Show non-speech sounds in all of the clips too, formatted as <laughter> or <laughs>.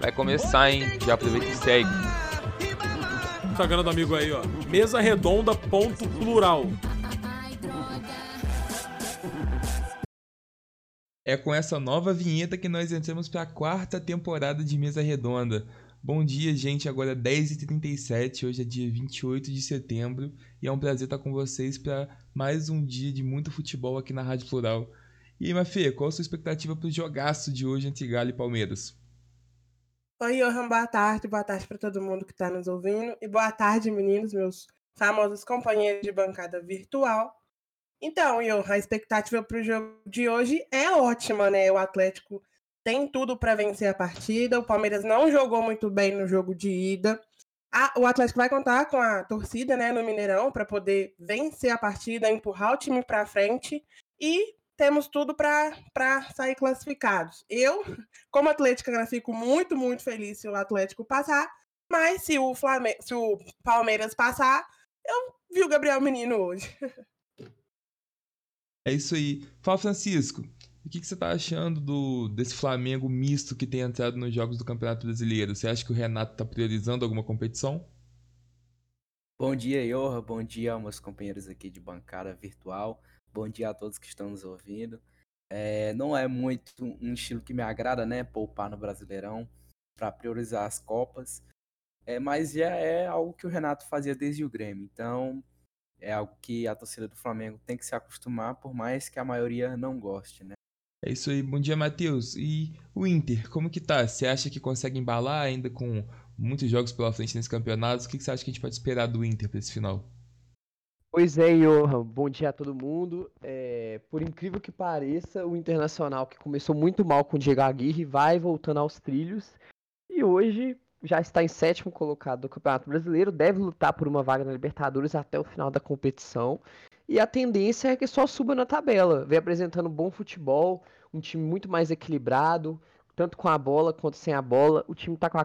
vai começar, hein? Já aproveita e segue. Instagram do amigo aí, ó. Mesa redonda ponto plural. É com essa nova vinheta que nós entramos para a quarta temporada de Mesa Redonda. Bom dia, gente. Agora é 10h37, hoje é dia 28 de setembro e é um prazer estar com vocês para mais um dia de muito futebol aqui na Rádio Plural. E aí, Mafê, qual a sua expectativa para o jogaço de hoje entre Galo e Palmeiras? Oi, Johan, boa tarde. Boa tarde para todo mundo que está nos ouvindo. E boa tarde, meninos, meus famosos companheiros de bancada virtual. Então, Johan, a expectativa para o jogo de hoje é ótima, né? O Atlético tem tudo para vencer a partida. O Palmeiras não jogou muito bem no jogo de ida. o Atlético vai contar com a torcida né, no Mineirão para poder vencer a partida, empurrar o time para frente e temos tudo para sair classificados. Eu, como atleticana, fico muito, muito feliz se o Atlético passar, mas se o, Flamengo, se o Palmeiras passar, eu vi o Gabriel Menino hoje. É isso aí. Fala, Francisco. O que, que você está achando do, desse Flamengo misto que tem entrado nos jogos do Campeonato Brasileiro? Você acha que o Renato está priorizando alguma competição? Bom dia, Iorra. Bom dia meus companheiros aqui de bancada virtual. Bom dia a todos que estão nos ouvindo. É, não é muito um estilo que me agrada, né? Poupar no Brasileirão para priorizar as Copas. É, mas já é algo que o Renato fazia desde o Grêmio. Então, é algo que a torcida do Flamengo tem que se acostumar, por mais que a maioria não goste, né? É isso aí, bom dia, Matheus. E o Inter, como que tá? Você acha que consegue embalar ainda com muitos jogos pela frente nesse campeonato? O que você acha que a gente pode esperar do Inter para esse final? Pois é, Johan. Bom dia a todo mundo. É, por incrível que pareça, o Internacional, que começou muito mal com o Diego Aguirre, vai voltando aos trilhos. E hoje já está em sétimo colocado do Campeonato Brasileiro, deve lutar por uma vaga na Libertadores até o final da competição. E a tendência é que só suba na tabela, vem apresentando bom futebol, um time muito mais equilibrado, tanto com a bola quanto sem a bola. O time está com,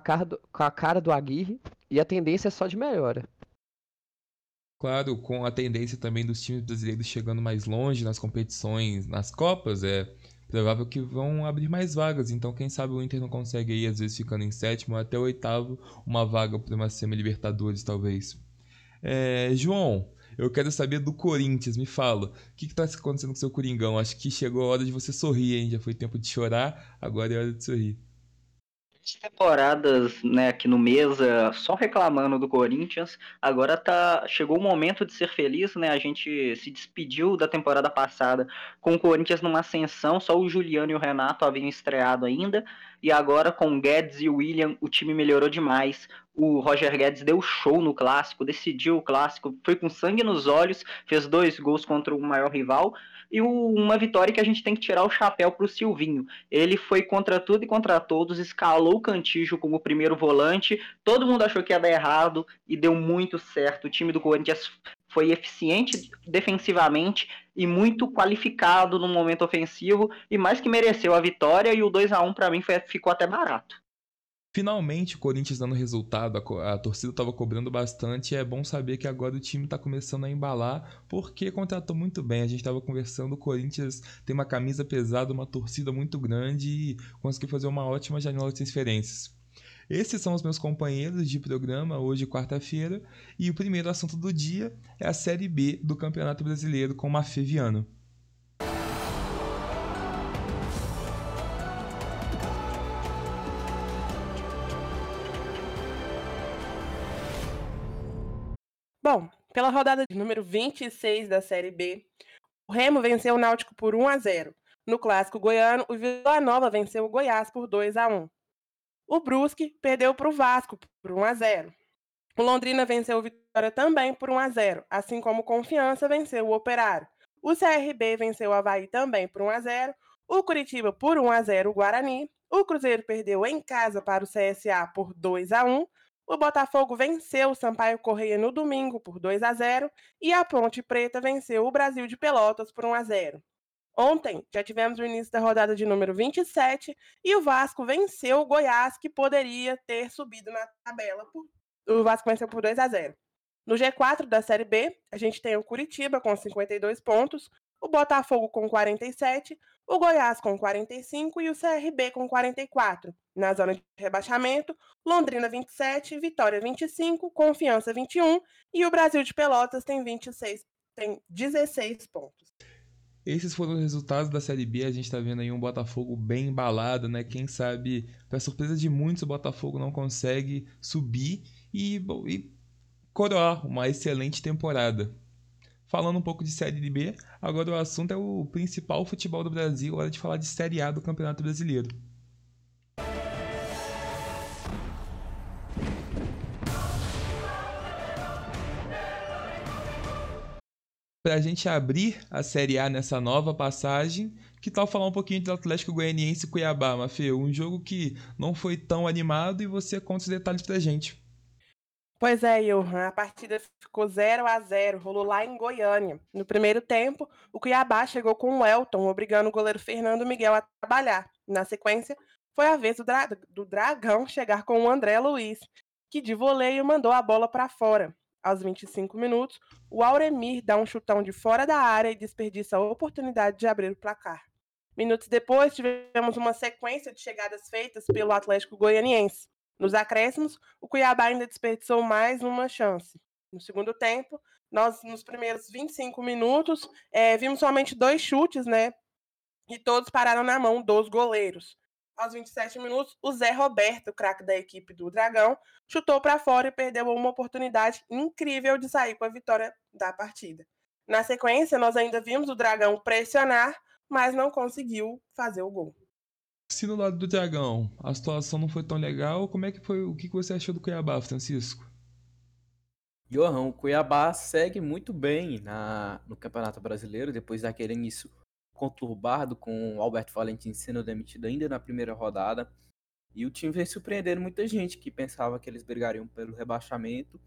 com a cara do Aguirre e a tendência é só de melhora. Claro, com a tendência também dos times brasileiros chegando mais longe nas competições, nas Copas, é provável que vão abrir mais vagas. Então, quem sabe o Inter não consegue aí, às vezes ficando em sétimo até oitavo, uma vaga para uma semi-libertadores, talvez. É, João, eu quero saber do Corinthians, me fala. O que está acontecendo com o seu Coringão? Acho que chegou a hora de você sorrir, hein? Já foi tempo de chorar, agora é hora de sorrir. Temporadas, né, aqui no mesa, só reclamando do Corinthians. Agora tá, chegou o momento de ser feliz, né? A gente se despediu da temporada passada com o Corinthians numa ascensão, só o Juliano e o Renato haviam estreado ainda. E agora com Guedes e William, o time melhorou demais. O Roger Guedes deu show no clássico, decidiu o clássico, foi com sangue nos olhos, fez dois gols contra o maior rival e uma vitória que a gente tem que tirar o chapéu para o Silvinho. Ele foi contra tudo e contra todos, escalou o Cantijo como primeiro volante, todo mundo achou que ia dar errado e deu muito certo. O time do Corinthians foi eficiente defensivamente e muito qualificado no momento ofensivo e mais que mereceu a vitória e o 2 a 1 para mim foi, ficou até barato. Finalmente o Corinthians dando resultado, a, a torcida estava cobrando bastante é bom saber que agora o time está começando a embalar porque contratou muito bem. A gente estava conversando, o Corinthians tem uma camisa pesada, uma torcida muito grande e conseguiu fazer uma ótima janela de transferências. Esses são os meus companheiros de programa hoje, quarta-feira, e o primeiro assunto do dia é a Série B do Campeonato Brasileiro com Mafê pela rodada de número 26 da Série B, o Remo venceu o Náutico por 1 a 0. No clássico goiano, o Vila Nova venceu o Goiás por 2 a 1. O Brusque perdeu para o Vasco por 1 a 0. O Londrina venceu o Vitória também por 1 a 0, assim como o Confiança venceu o Operário. O CRB venceu o Havaí também por 1 a 0. O Curitiba por 1 a 0 o Guarani. O Cruzeiro perdeu em casa para o CSA por 2 a 1. O Botafogo venceu o Sampaio Correia no domingo por 2 a 0 e a Ponte Preta venceu o Brasil de Pelotas por 1 a 0. Ontem já tivemos o início da rodada de número 27 e o Vasco venceu o Goiás, que poderia ter subido na tabela. Por... O Vasco venceu por 2 a 0. No G4 da Série B, a gente tem o Curitiba com 52 pontos, o Botafogo com 47, o Goiás com 45 e o CRB com 44. Na zona de rebaixamento, Londrina 27, Vitória 25, Confiança 21 e o Brasil de Pelotas tem 26, tem 16 pontos. Esses foram os resultados da Série B. A gente está vendo aí um Botafogo bem embalado, né? Quem sabe, para surpresa de muitos, o Botafogo não consegue subir e, e coroar uma excelente temporada. Falando um pouco de Série B, agora o assunto é o principal futebol do Brasil, hora de falar de Série A do Campeonato Brasileiro. Para a gente abrir a Série A nessa nova passagem, que tal falar um pouquinho do Atlético Goianiense Cuiabá, Mafê? Um jogo que não foi tão animado e você conta os detalhes para a gente. Pois é, Johan, a partida ficou 0 a 0 rolou lá em Goiânia. No primeiro tempo, o Cuiabá chegou com o Elton, obrigando o goleiro Fernando Miguel a trabalhar. Na sequência, foi a vez do, dra do Dragão chegar com o André Luiz, que de voleio mandou a bola para fora. Aos 25 minutos, o Auremir dá um chutão de fora da área e desperdiça a oportunidade de abrir o placar. Minutos depois, tivemos uma sequência de chegadas feitas pelo Atlético Goianiense. Nos acréscimos, o Cuiabá ainda desperdiçou mais uma chance. No segundo tempo, nós, nos primeiros 25 minutos, é, vimos somente dois chutes, né? E todos pararam na mão dos goleiros. Aos 27 minutos, o Zé Roberto, craque da equipe do Dragão, chutou para fora e perdeu uma oportunidade incrível de sair com a vitória da partida. Na sequência, nós ainda vimos o Dragão pressionar, mas não conseguiu fazer o gol se no lado do Dragão a situação não foi tão legal, como é que foi? O que você achou do Cuiabá, Francisco? Johan, o Cuiabá segue muito bem na, no Campeonato Brasileiro, depois daquele início conturbado com o Alberto Valentim sendo demitido ainda na primeira rodada. E o time vem surpreendendo muita gente que pensava que eles brigariam pelo rebaixamento,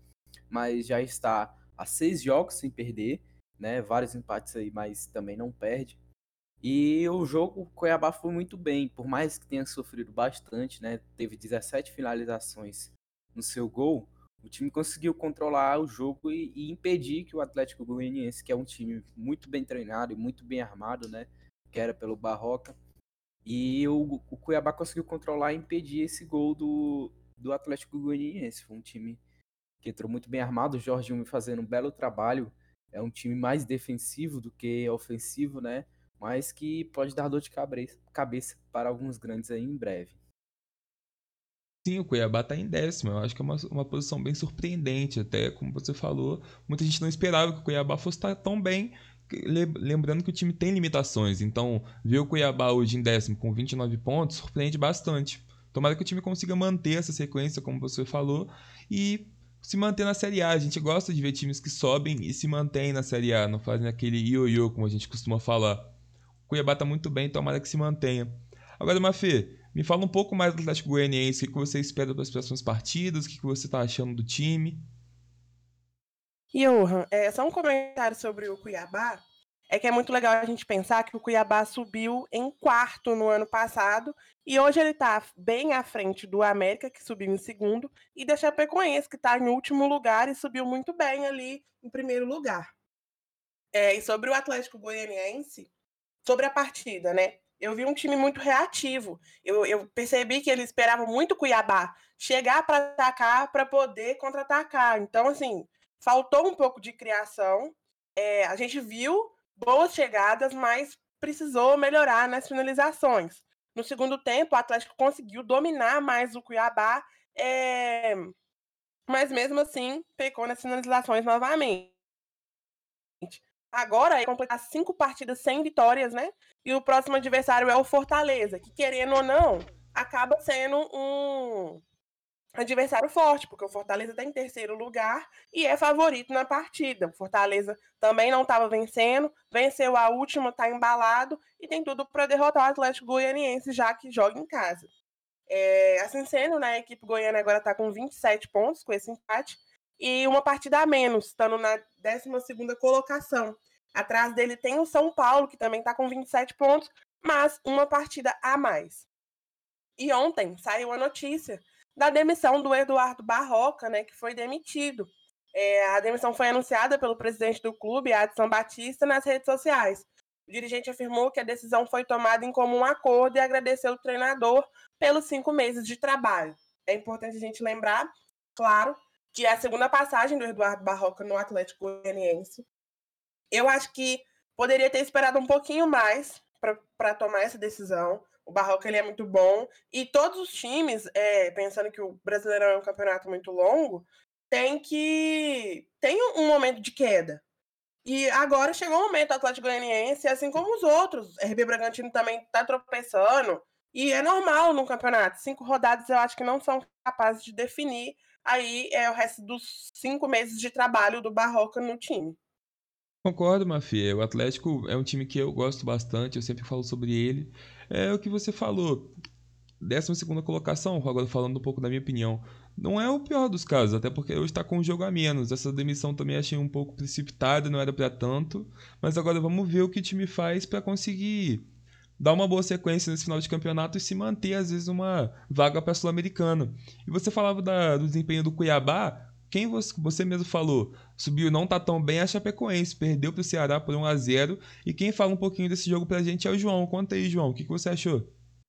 mas já está a seis jogos sem perder, né? Vários empates aí, mas também não perde. E o jogo, o Cuiabá foi muito bem, por mais que tenha sofrido bastante, né? Teve 17 finalizações no seu gol. O time conseguiu controlar o jogo e, e impedir que o Atlético Goianiense, que é um time muito bem treinado e muito bem armado, né? Que era pelo Barroca. E o, o Cuiabá conseguiu controlar e impedir esse gol do, do Atlético Goianiense. Foi um time que entrou muito bem armado. O Jorginho fazendo um belo trabalho. É um time mais defensivo do que ofensivo, né? Mas que pode dar dor de cabeça para alguns grandes aí em breve. Sim, o Cuiabá está em décimo. Eu acho que é uma, uma posição bem surpreendente. Até como você falou, muita gente não esperava que o Cuiabá fosse estar tão bem. Lembrando que o time tem limitações. Então, ver o Cuiabá hoje em décimo com 29 pontos surpreende bastante. Tomara que o time consiga manter essa sequência, como você falou, e se manter na Série A. A gente gosta de ver times que sobem e se mantêm na Série A, não fazem aquele ioiô, como a gente costuma falar. Cuiabá tá muito bem, tomara que se mantenha. Agora, Mafê, me fala um pouco mais do Atlético Goianiense, o que você espera para as próximas partidas, o que você está achando do time. Johan, é, só um comentário sobre o Cuiabá. É que é muito legal a gente pensar que o Cuiabá subiu em quarto no ano passado e hoje ele está bem à frente do América, que subiu em segundo, e da Chapecoense, que está em último lugar e subiu muito bem ali em primeiro lugar. É, e sobre o Atlético Goianiense, sobre a partida, né? Eu vi um time muito reativo. Eu, eu percebi que eles esperavam muito o Cuiabá chegar para atacar para poder contra-atacar. Então, assim, faltou um pouco de criação. É, a gente viu boas chegadas, mas precisou melhorar nas finalizações. No segundo tempo, o Atlético conseguiu dominar mais o Cuiabá, é... mas mesmo assim pecou nas finalizações novamente. Agora é completar cinco partidas sem vitórias, né? E o próximo adversário é o Fortaleza, que querendo ou não, acaba sendo um adversário forte, porque o Fortaleza está em terceiro lugar e é favorito na partida. O Fortaleza também não estava vencendo, venceu a última, está embalado e tem tudo para derrotar o Atlético Goianiense, já que joga em casa. É, assim sendo, né, a equipe goiana agora está com 27 pontos com esse empate e uma partida a menos, estando na 12 colocação. Atrás dele tem o São Paulo, que também está com 27 pontos, mas uma partida a mais. E ontem saiu a notícia da demissão do Eduardo Barroca, né, que foi demitido. É, a demissão foi anunciada pelo presidente do clube, Adson Batista, nas redes sociais. O dirigente afirmou que a decisão foi tomada em comum acordo e agradeceu o treinador pelos cinco meses de trabalho. É importante a gente lembrar, claro, que é a segunda passagem do Eduardo Barroca no Atlético Goianiense. Eu acho que poderia ter esperado um pouquinho mais para tomar essa decisão. O Barroca ele é muito bom. E todos os times, é, pensando que o Brasileirão é um campeonato muito longo, tem que. tem um momento de queda. E agora chegou o momento do Atlético Goianiense, assim como os outros. RB Bragantino também está tropeçando. E é normal no campeonato. Cinco rodadas eu acho que não são capazes de definir. Aí é o resto dos cinco meses de trabalho do Barroca no time. Concordo, Mafia. O Atlético é um time que eu gosto bastante, eu sempre falo sobre ele. É o que você falou. 12 colocação, agora falando um pouco da minha opinião. Não é o pior dos casos, até porque hoje está com um jogo a menos. Essa demissão também achei um pouco precipitada, não era para tanto. Mas agora vamos ver o que o time faz para conseguir dar uma boa sequência nesse final de campeonato e se manter, às vezes, uma vaga para Sul-Americana. E você falava da, do desempenho do Cuiabá. Quem você, mesmo falou, subiu não tá tão bem a Chapecoense, perdeu pro Ceará por 1 a 0 E quem fala um pouquinho desse jogo pra gente é o João. Conta aí, João, o que, que você achou?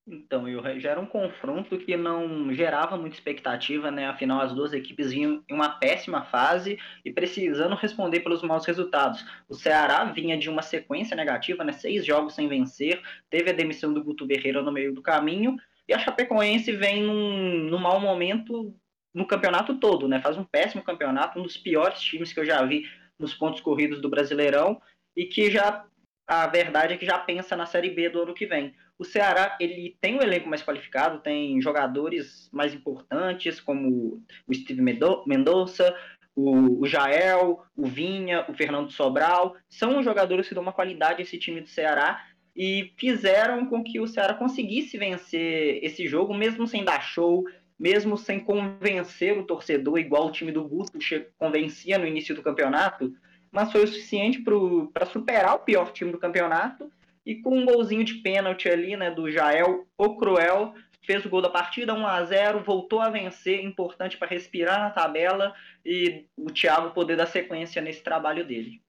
Então, eu, já era um confronto que não gerava muita expectativa, né? Afinal, as duas equipes vinham em uma péssima fase e precisando responder pelos maus resultados. O Ceará vinha de uma sequência negativa, né? Seis jogos sem vencer, teve a demissão do Guto Berreira no meio do caminho, e a Chapecoense vem num, num mau momento no campeonato todo, né? Faz um péssimo campeonato, um dos piores times que eu já vi nos pontos corridos do Brasileirão e que já a verdade é que já pensa na Série B do ano que vem. O Ceará ele tem um elenco mais qualificado, tem jogadores mais importantes como o Steve Mendonça, o, o Jael, o Vinha, o Fernando Sobral, são jogadores que dão uma qualidade a esse time do Ceará e fizeram com que o Ceará conseguisse vencer esse jogo, mesmo sem dar show, mesmo sem convencer o torcedor, igual o time do Guto convencia no início do campeonato, mas foi o suficiente para superar o pior time do campeonato. E com um golzinho de pênalti ali, né, do Jael, o Cruel, fez o gol da partida, 1 a 0 voltou a vencer, importante para respirar na tabela e o Thiago poder dar sequência nesse trabalho dele.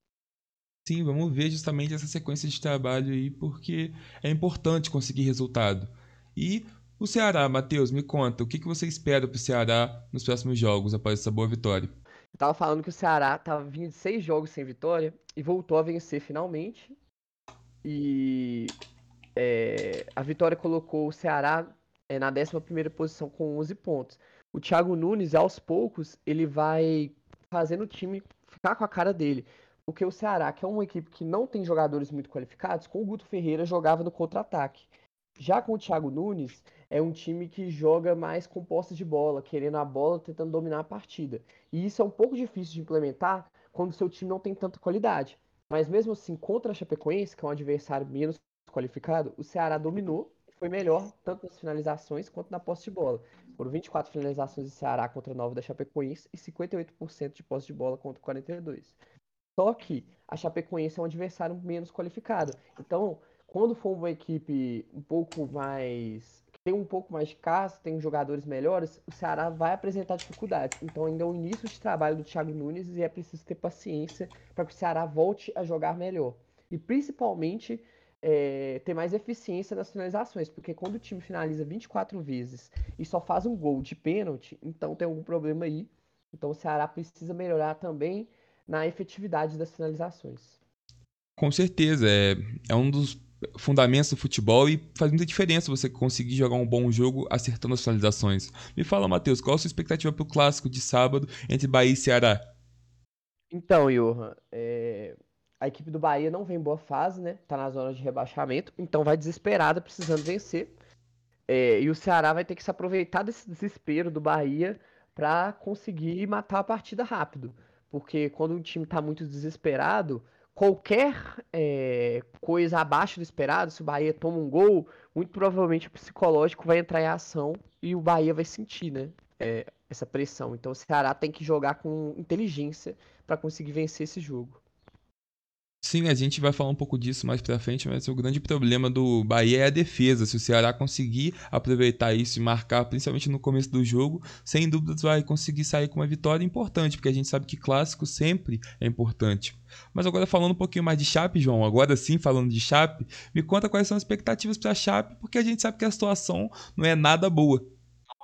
Sim, vamos ver justamente essa sequência de trabalho aí, porque é importante conseguir resultado. E o Ceará, Matheus, me conta, o que, que você espera para o Ceará nos próximos jogos após essa boa vitória? Eu tava falando que o Ceará tava vindo de seis jogos sem vitória e voltou a vencer finalmente. E é, a vitória colocou o Ceará é, na 11 posição com 11 pontos. O Thiago Nunes, aos poucos, ele vai fazendo o time ficar com a cara dele. Porque o Ceará, que é uma equipe que não tem jogadores muito qualificados, com o Guto Ferreira jogava no contra-ataque. Já com o Thiago Nunes, é um time que joga mais com posse de bola, querendo a bola, tentando dominar a partida. E isso é um pouco difícil de implementar quando o seu time não tem tanta qualidade. Mas mesmo assim, contra a Chapecoense, que é um adversário menos qualificado, o Ceará dominou e foi melhor tanto nas finalizações quanto na posse de bola. Foram 24 finalizações do Ceará contra 9 da Chapecoense e 58% de posse de bola contra 42. Só que a Chapecoense é um adversário menos qualificado. Então, quando for uma equipe um pouco mais. Tem um pouco mais de casca, tem jogadores melhores, o Ceará vai apresentar dificuldades. Então ainda é o início de trabalho do Thiago Nunes e é preciso ter paciência para que o Ceará volte a jogar melhor. E principalmente é, ter mais eficiência nas finalizações, porque quando o time finaliza 24 vezes e só faz um gol de pênalti, então tem algum problema aí. Então o Ceará precisa melhorar também na efetividade das finalizações. Com certeza, é, é um dos fundamentos do futebol e faz muita diferença você conseguir jogar um bom jogo acertando as finalizações. Me fala, Matheus, qual a sua expectativa para o clássico de sábado entre Bahia e Ceará? Então, Johan, é... a equipe do Bahia não vem em boa fase, né? Tá na zona de rebaixamento, então vai desesperada, precisando vencer. É... E o Ceará vai ter que se aproveitar desse desespero do Bahia para conseguir matar a partida rápido. Porque quando o time está muito desesperado, qualquer é, coisa abaixo do esperado, se o Bahia toma um gol, muito provavelmente o psicológico vai entrar em ação e o Bahia vai sentir, né? É, essa pressão. Então o Ceará tem que jogar com inteligência para conseguir vencer esse jogo. Sim, a gente vai falar um pouco disso mais pra frente, mas o grande problema do Bahia é a defesa. Se o Ceará conseguir aproveitar isso e marcar, principalmente no começo do jogo, sem dúvidas vai conseguir sair com uma vitória importante, porque a gente sabe que clássico sempre é importante. Mas agora falando um pouquinho mais de Chape, João, agora sim falando de Chape, me conta quais são as expectativas para Chape, porque a gente sabe que a situação não é nada boa.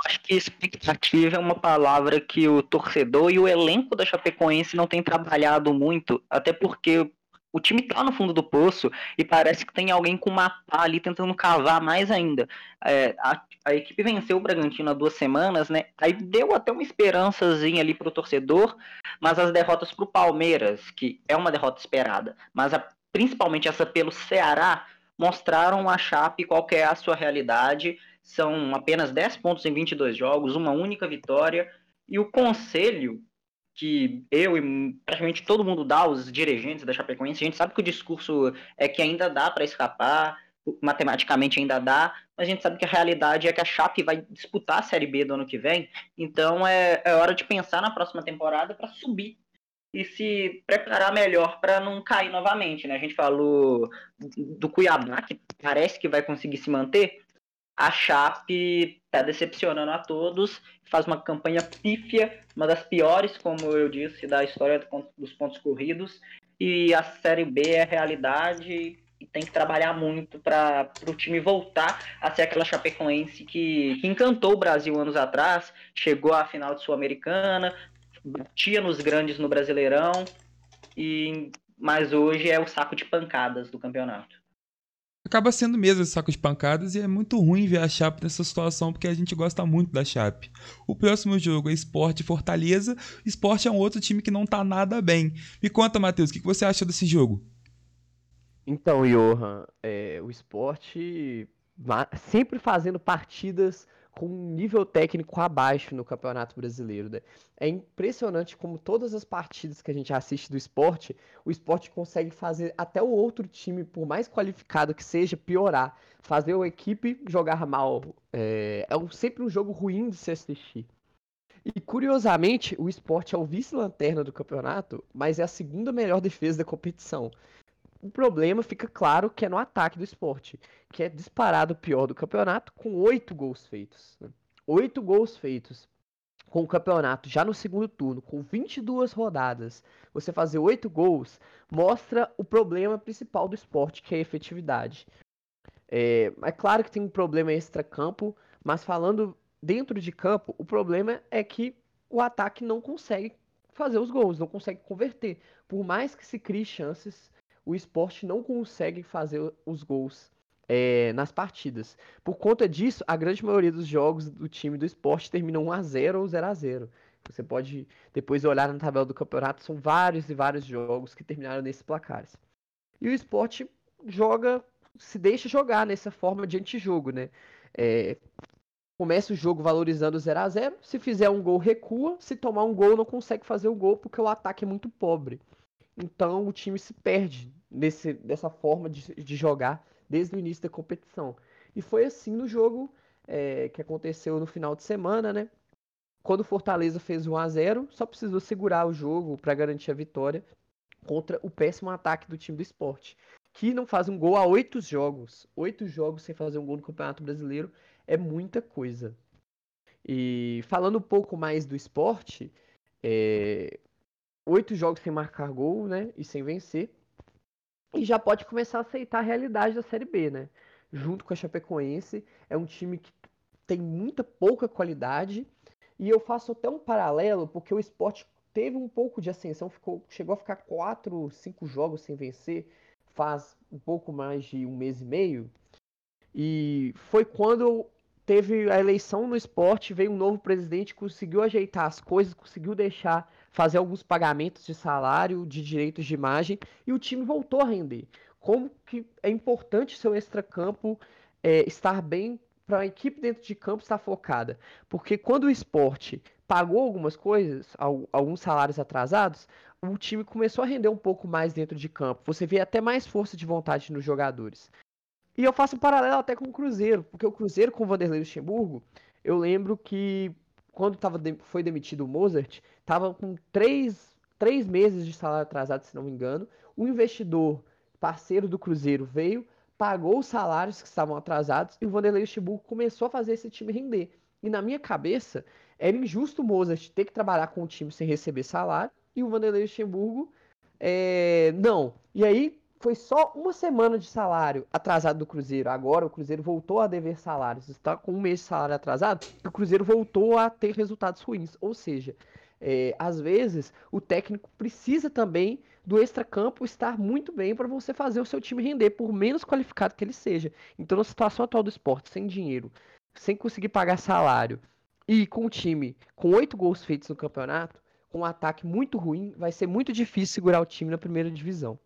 Acho que expectativa é uma palavra que o torcedor e o elenco da Chapecoense não tem trabalhado muito, até porque o time tá no fundo do poço e parece que tem alguém com uma pá ali tentando cavar mais ainda. É, a, a, equipe venceu o Bragantino há duas semanas, né? Aí deu até uma esperançazinha ali pro torcedor, mas as derrotas pro Palmeiras, que é uma derrota esperada, mas a, principalmente essa pelo Ceará, mostraram a Chape qual é a sua realidade. São apenas 10 pontos em 22 jogos, uma única vitória. E o Conselho, que eu e praticamente todo mundo dá, os dirigentes da Chapecoense, a gente sabe que o discurso é que ainda dá para escapar, matematicamente ainda dá, mas a gente sabe que a realidade é que a Chape vai disputar a Série B do ano que vem, então é, é hora de pensar na próxima temporada para subir e se preparar melhor para não cair novamente, né? A gente falou do Cuiabá, que parece que vai conseguir se manter, a Chape está decepcionando a todos, faz uma campanha pífia, uma das piores, como eu disse, da história dos pontos corridos, e a Série B é realidade e tem que trabalhar muito para o time voltar a ser aquela Chapecoense que, que encantou o Brasil anos atrás, chegou à final de Sul-Americana, batia nos grandes no Brasileirão, e mas hoje é o saco de pancadas do campeonato acaba sendo mesmo esse saco de pancadas e é muito ruim ver a Chape nessa situação porque a gente gosta muito da Chape. O próximo jogo é Sport e Fortaleza. Sport é um outro time que não tá nada bem. Me conta, Matheus, o que você achou desse jogo? Então, Johan, é, o Sport sempre fazendo partidas com um nível técnico abaixo no Campeonato Brasileiro. Né? É impressionante como todas as partidas que a gente assiste do esporte, o esporte consegue fazer até o outro time, por mais qualificado que seja, piorar. Fazer a equipe jogar mal. É, é um, sempre um jogo ruim de se assistir. E curiosamente, o esporte é o vice-lanterna do campeonato, mas é a segunda melhor defesa da competição o problema fica claro que é no ataque do esporte, que é disparado o pior do campeonato, com oito gols feitos. Né? Oito gols feitos com o campeonato já no segundo turno, com 22 rodadas, você fazer oito gols, mostra o problema principal do esporte, que é a efetividade. É, é claro que tem um problema extra-campo, mas falando dentro de campo, o problema é que o ataque não consegue fazer os gols, não consegue converter. Por mais que se crie chances, o esporte não consegue fazer os gols é, nas partidas. Por conta disso, a grande maioria dos jogos do time do esporte terminam 1x0 ou 0x0. Você pode depois olhar na tabela do campeonato, são vários e vários jogos que terminaram nesses placares. E o esporte joga, se deixa jogar nessa forma de antijogo, né? É, começa o jogo valorizando 0 a 0 se fizer um gol, recua, se tomar um gol, não consegue fazer o gol porque o ataque é muito pobre. Então o time se perde nesse, dessa forma de, de jogar desde o início da competição. E foi assim no jogo é, que aconteceu no final de semana, né? Quando o Fortaleza fez 1 a 0 só precisou segurar o jogo para garantir a vitória contra o péssimo ataque do time do esporte, que não faz um gol há oito jogos. Oito jogos sem fazer um gol no Campeonato Brasileiro é muita coisa. E falando um pouco mais do esporte, é, oito jogos sem marcar gol, né? E sem vencer. E já pode começar a aceitar a realidade da Série B, né? Junto com a Chapecoense. É um time que tem muita pouca qualidade. E eu faço até um paralelo, porque o esporte teve um pouco de ascensão, ficou, chegou a ficar quatro, cinco jogos sem vencer, faz um pouco mais de um mês e meio. E foi quando teve a eleição no esporte, veio um novo presidente, conseguiu ajeitar as coisas, conseguiu deixar fazer alguns pagamentos de salário, de direitos de imagem, e o time voltou a render. Como que é importante seu extracampo é, estar bem para a equipe dentro de campo estar focada. Porque quando o esporte pagou algumas coisas, alguns salários atrasados, o time começou a render um pouco mais dentro de campo. Você vê até mais força de vontade nos jogadores. E eu faço um paralelo até com o Cruzeiro, porque o Cruzeiro com o Vanderlei Luxemburgo, eu lembro que quando tava foi demitido o Mozart, tava com três, três meses de salário atrasado, se não me engano. o investidor parceiro do Cruzeiro veio, pagou os salários que estavam atrasados e o Vanderlei Luxemburgo começou a fazer esse time render. E na minha cabeça, era injusto o Mozart ter que trabalhar com o time sem receber salário e o Vanderlei Luxemburgo é, não. E aí foi só uma semana de salário atrasado do Cruzeiro. Agora o Cruzeiro voltou a dever salários. Está com um mês de salário atrasado. O Cruzeiro voltou a ter resultados ruins. Ou seja, é, às vezes o técnico precisa também do extracampo estar muito bem para você fazer o seu time render, por menos qualificado que ele seja. Então, na situação atual do esporte, sem dinheiro, sem conseguir pagar salário e com o time com oito gols feitos no campeonato, com um ataque muito ruim, vai ser muito difícil segurar o time na primeira divisão.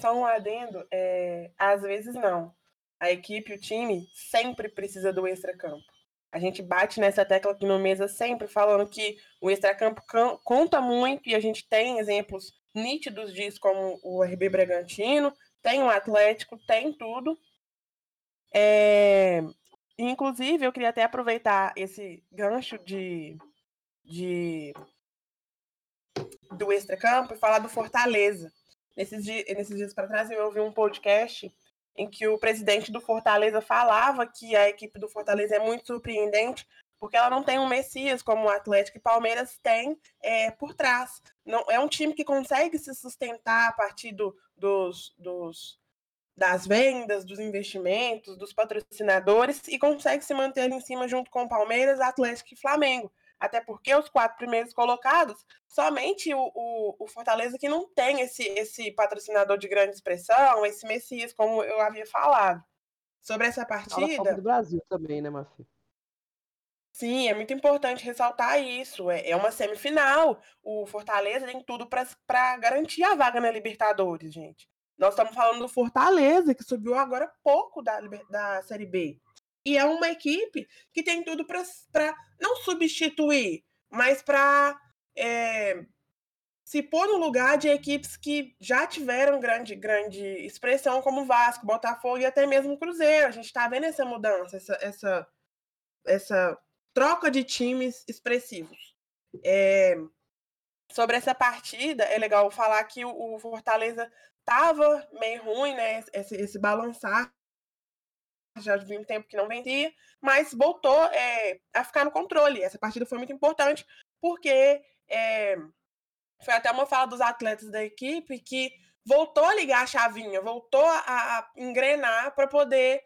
Só um adendo, é, às vezes não. A equipe, o time, sempre precisa do extracampo. A gente bate nessa tecla aqui no Mesa sempre, falando que o extracampo conta muito e a gente tem exemplos nítidos disso, como o RB Bragantino, tem o Atlético, tem tudo. É... Inclusive, eu queria até aproveitar esse gancho de, de do extracampo e falar do Fortaleza. Nesses, dias, nesses dias para trás, eu ouvi um podcast em que o presidente do Fortaleza falava que a equipe do Fortaleza é muito surpreendente porque ela não tem um Messias como o Atlético e Palmeiras tem é, por trás. Não, é um time que consegue se sustentar a partir do, dos, dos, das vendas, dos investimentos, dos patrocinadores e consegue se manter ali em cima junto com Palmeiras, Atlético e Flamengo. Até porque os quatro primeiros colocados, somente o, o, o, Fortaleza que não tem esse, esse patrocinador de grande expressão, esse Messias, como eu havia falado. Sobre essa partida. Fala do Brasil também, né, Mafia? Sim, é muito importante ressaltar isso. É, é uma semifinal. O Fortaleza tem tudo para garantir a vaga na Libertadores, gente. Nós estamos falando do Fortaleza, que subiu agora pouco da, da Série B. E é uma equipe que tem tudo para não substituir, mas para é, se pôr no lugar de equipes que já tiveram grande, grande expressão, como Vasco, Botafogo e até mesmo Cruzeiro. A gente está vendo essa mudança, essa, essa, essa troca de times expressivos. É, sobre essa partida, é legal falar que o, o Fortaleza estava meio ruim, né? Esse, esse balançar. Já havia um tempo que não vendia, mas voltou é, a ficar no controle. Essa partida foi muito importante, porque é, foi até uma fala dos atletas da equipe que voltou a ligar a chavinha, voltou a, a engrenar para poder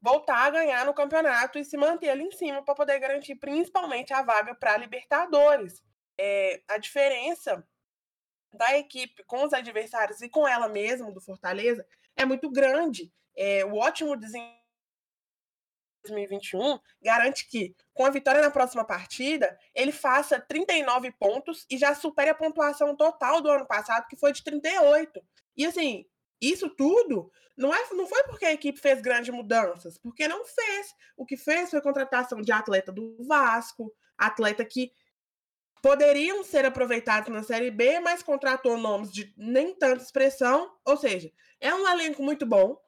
voltar a ganhar no campeonato e se manter ali em cima para poder garantir principalmente a vaga para Libertadores. É, a diferença da equipe com os adversários e com ela mesma, do Fortaleza, é muito grande. É, o ótimo desempenho 2021 garante que, com a vitória na próxima partida, ele faça 39 pontos e já supere a pontuação total do ano passado, que foi de 38. E assim, isso tudo não, é, não foi porque a equipe fez grandes mudanças, porque não fez. O que fez foi a contratação de atleta do Vasco, atleta que poderiam ser aproveitados na Série B, mas contratou nomes de nem tanta expressão. Ou seja, é um elenco muito bom,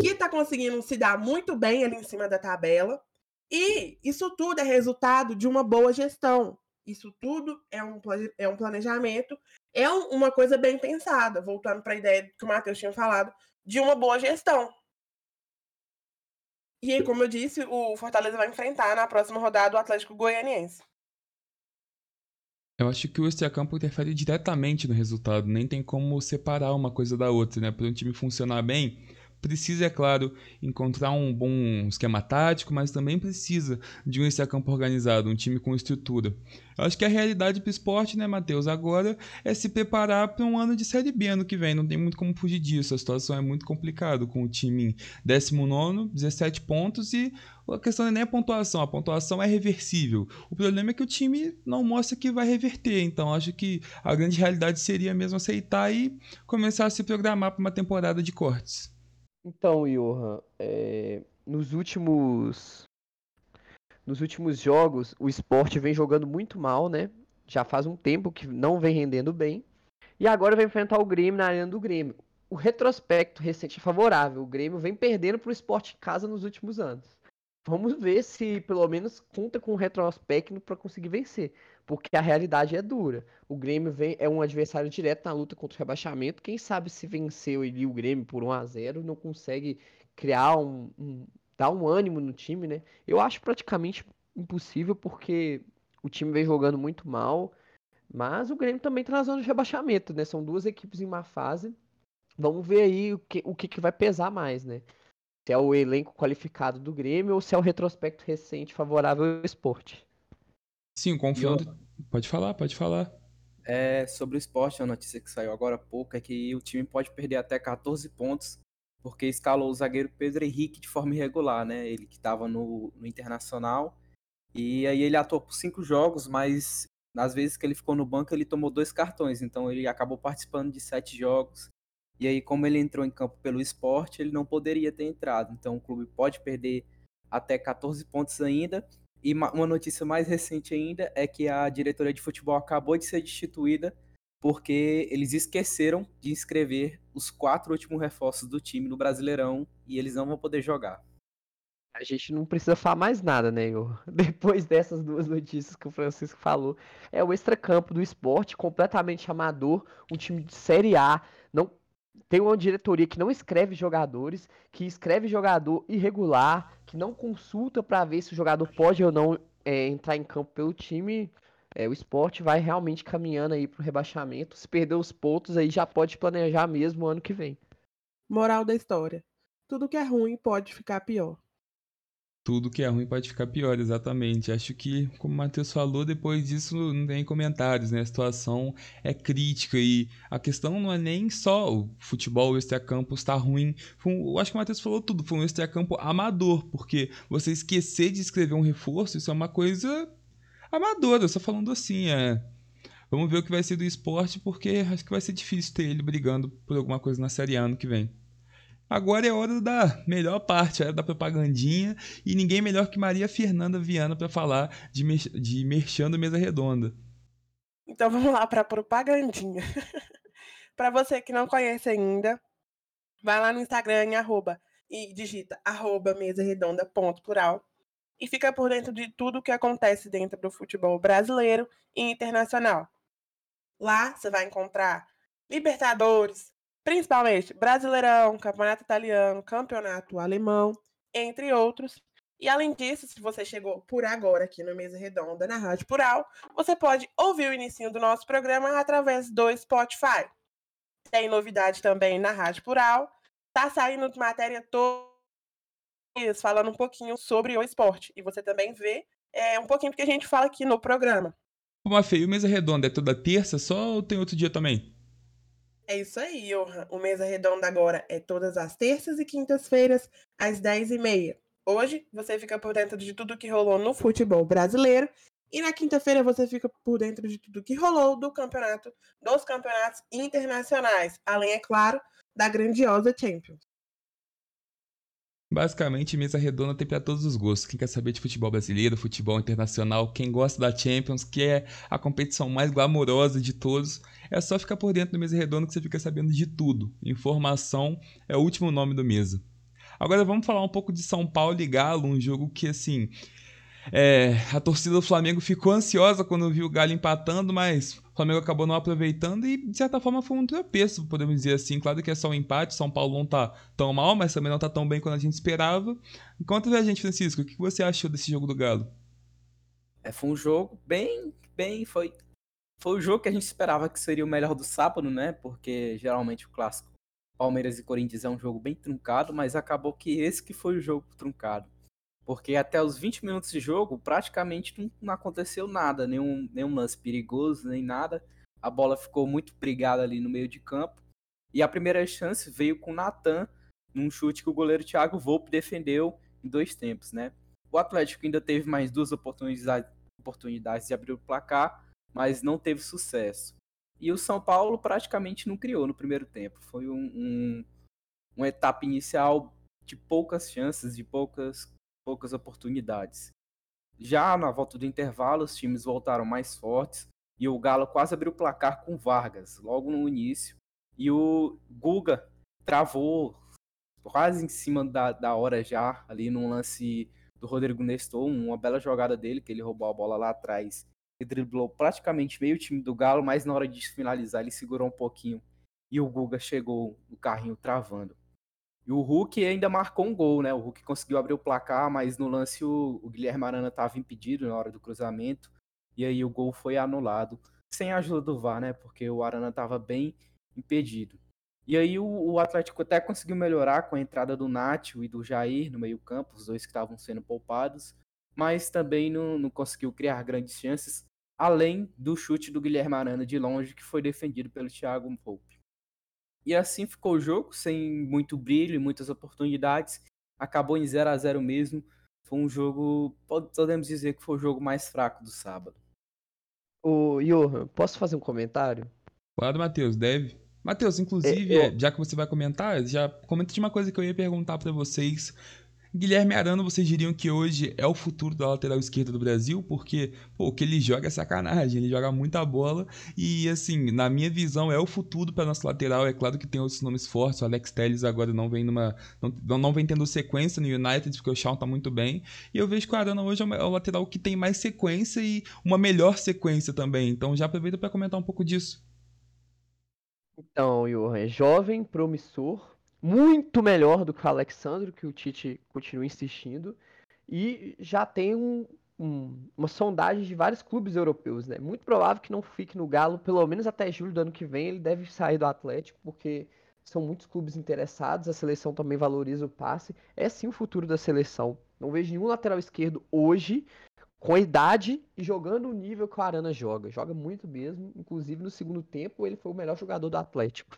que está conseguindo se dar muito bem ali em cima da tabela. E isso tudo é resultado de uma boa gestão. Isso tudo é um, é um planejamento, é uma coisa bem pensada, voltando para a ideia que o Matheus tinha falado, de uma boa gestão. E como eu disse, o Fortaleza vai enfrentar na próxima rodada o Atlético Goianiense. Eu acho que o extracampo interfere diretamente no resultado, nem tem como separar uma coisa da outra, né? Para um time funcionar bem, precisa, é claro, encontrar um bom esquema tático, mas também precisa de um extracampo organizado, um time com estrutura. Eu acho que a realidade para o esporte, né, Matheus, agora é se preparar para um ano de Série B ano que vem. Não tem muito como fugir disso. A situação é muito complicada com o time em 19, 17 pontos e a questão não é nem a pontuação, a pontuação é reversível. O problema é que o time não mostra que vai reverter, então acho que a grande realidade seria mesmo aceitar e começar a se programar para uma temporada de cortes. Então, Johan, é, nos últimos nos últimos jogos, o esporte vem jogando muito mal, né? Já faz um tempo que não vem rendendo bem. E agora vai enfrentar o Grêmio na arena do Grêmio. O retrospecto recente é favorável. O Grêmio vem perdendo para o esporte em casa nos últimos anos. vamos ver se pelo menos conta com o retrospecto para conseguir vencer, porque a realidade é dura. O Grêmio vem, é um adversário direto na luta contra o rebaixamento. Quem sabe se venceu ali o Grêmio por 1 a 0 não consegue criar um, um dar um ânimo no time, né? Eu acho praticamente impossível porque o time vem jogando muito mal, mas o Grêmio também tá na zona de rebaixamento, né? São duas equipes em uma fase. Vamos ver aí o que, o que, que vai pesar mais, né? Se é o elenco qualificado do Grêmio ou se é o retrospecto recente favorável ao esporte. Sim, o confronto. Eu... Pode falar, pode falar. É, sobre o esporte, a notícia que saiu agora há pouco é que o time pode perder até 14 pontos porque escalou o zagueiro Pedro Henrique de forma irregular, né? Ele que estava no, no Internacional. E aí ele atuou por cinco jogos, mas nas vezes que ele ficou no banco ele tomou dois cartões, então ele acabou participando de sete jogos. E aí, como ele entrou em campo pelo esporte, ele não poderia ter entrado. Então o clube pode perder até 14 pontos ainda. E uma notícia mais recente ainda é que a diretoria de futebol acabou de ser destituída porque eles esqueceram de inscrever os quatro últimos reforços do time no Brasileirão e eles não vão poder jogar. A gente não precisa falar mais nada, né, Igor? <laughs> Depois dessas duas notícias que o Francisco falou, é o extracampo do esporte completamente amador, um time de Série A, não tem uma diretoria que não escreve jogadores, que escreve jogador irregular, que não consulta para ver se o jogador pode ou não é, entrar em campo pelo time é, o esporte vai realmente caminhando aí pro rebaixamento. Se perder os pontos aí já pode planejar mesmo o ano que vem. Moral da história: tudo que é ruim pode ficar pior. Tudo que é ruim pode ficar pior, exatamente. Acho que, como o Matheus falou, depois disso não tem comentários, né? A situação é crítica e a questão não é nem só o futebol, o extracampo está ruim. Um, eu acho que o Matheus falou tudo, foi um extracampo amador, porque você esquecer de escrever um reforço, isso é uma coisa amadora, só falando assim, é. Vamos ver o que vai ser do esporte, porque acho que vai ser difícil ter ele brigando por alguma coisa na Série A ano que vem. Agora é hora da melhor parte, é da propagandinha, e ninguém melhor que Maria Fernanda Viana para falar de, mer de Merchando Mesa Redonda. Então vamos lá para propagandinha. <laughs> para você que não conhece ainda, vai lá no Instagram em arroba, e digita arroba mesa redonda ponto plural e fica por dentro de tudo o que acontece dentro do futebol brasileiro e internacional. Lá você vai encontrar Libertadores, principalmente Brasileirão, Campeonato Italiano, Campeonato Alemão, entre outros. E além disso, se você chegou por agora aqui no Mesa Redonda, na Rádio Plural, você pode ouvir o início do nosso programa através do Spotify. Tem novidade também na Rádio Plural. Tá saindo matéria toda falando um pouquinho sobre o esporte. E você também vê é, um pouquinho do que a gente fala aqui no programa. Uma feia, o Mesa Redonda é toda terça só ou tem outro dia também? É isso aí, Johan. O Mesa Redonda agora é todas as terças e quintas-feiras, às 10h30. Hoje você fica por dentro de tudo que rolou no futebol brasileiro. E na quinta-feira você fica por dentro de tudo que rolou do campeonato, dos campeonatos internacionais. Além, é claro, da grandiosa Champions. Basicamente, mesa redonda tem para todos os gostos. Quem quer saber de futebol brasileiro, futebol internacional, quem gosta da Champions, que é a competição mais glamourosa de todos, é só ficar por dentro do mesa redonda que você fica sabendo de tudo. Informação é o último nome do mesa. Agora vamos falar um pouco de São Paulo e Galo, um jogo que assim é, a torcida do Flamengo ficou ansiosa quando viu o Galo empatando, mas o Flamengo acabou não aproveitando e, de certa forma, foi um tropeço, podemos dizer assim. Claro que é só um empate, São Paulo não tá tão mal, mas também não tá tão bem quanto a gente esperava. Conta pra gente, Francisco, o que você achou desse jogo do Galo? É, foi um jogo bem, bem, foi, foi o jogo que a gente esperava que seria o melhor do sábado, né? Porque geralmente o clássico Palmeiras e Corinthians é um jogo bem truncado, mas acabou que esse que foi o jogo truncado porque até os 20 minutos de jogo praticamente não, aconteceu nada, nenhum, nenhum lance perigoso, nem nada. A bola ficou muito brigada ali no meio de campo. E a primeira chance veio com o Natan, num chute que o goleiro Thiago Volpe defendeu em dois tempos, né? O Atlético ainda teve mais duas oportunidades, oportunidades de abrir o placar, mas não teve sucesso. E o São Paulo praticamente não criou no primeiro tempo. Foi um, um, uma etapa inicial de poucas chances, de poucas poucas oportunidades. Já na volta do intervalo, os times voltaram mais fortes e o Galo quase abriu o placar com Vargas logo no início. E o Guga travou quase em cima da, da hora já, ali num lance do Rodrigo Nestor, uma bela jogada dele, que ele roubou a bola lá atrás e driblou praticamente meio time do Galo, mas na hora de finalizar ele segurou um pouquinho e o Guga chegou no carrinho travando. E o Hulk ainda marcou um gol, né? O Hulk conseguiu abrir o placar, mas no lance o, o Guilherme Arana estava impedido na hora do cruzamento. E aí o gol foi anulado, sem a ajuda do VAR, né? Porque o Arana estava bem impedido. E aí o, o, Atlético até conseguiu melhorar com a entrada do Nátio e do Jair no meio-campo, os dois que estavam sendo poupados, mas também não, não conseguiu criar grandes chances, além do chute do Guilherme Arana de longe, que foi defendido pelo Thiago Pope. E assim ficou o jogo, sem muito brilho e muitas oportunidades. Acabou em 0 a 0 mesmo. Foi um jogo, podemos dizer que foi o jogo mais fraco do sábado. Ô, Johan, posso fazer um comentário? Claro, Matheus, deve. Matheus, inclusive, é, eu... já que você vai comentar, já comenta de uma coisa que eu ia perguntar para vocês Guilherme Arana, vocês diriam que hoje é o futuro da lateral esquerda do Brasil? Porque, pô, o que ele joga é sacanagem, ele joga muita bola e, assim, na minha visão, é o futuro para nossa lateral. É claro que tem outros nomes fortes, o Alex Telles agora não vem numa. Não, não vem tendo sequência no United, porque o Shawn tá muito bem. E eu vejo que o Arana hoje é o lateral que tem mais sequência e uma melhor sequência também. Então já aproveita para comentar um pouco disso. Então, Johan, é jovem, promissor, muito melhor do que o Alexandre, que o Tite continua insistindo, e já tem um, um, uma sondagem de vários clubes europeus, né? Muito provável que não fique no Galo, pelo menos até julho do ano que vem, ele deve sair do Atlético, porque são muitos clubes interessados, a seleção também valoriza o passe, é sim o futuro da seleção. Não vejo nenhum lateral esquerdo hoje com a idade e jogando o nível que o Arana joga. Joga muito mesmo, inclusive no segundo tempo ele foi o melhor jogador do Atlético.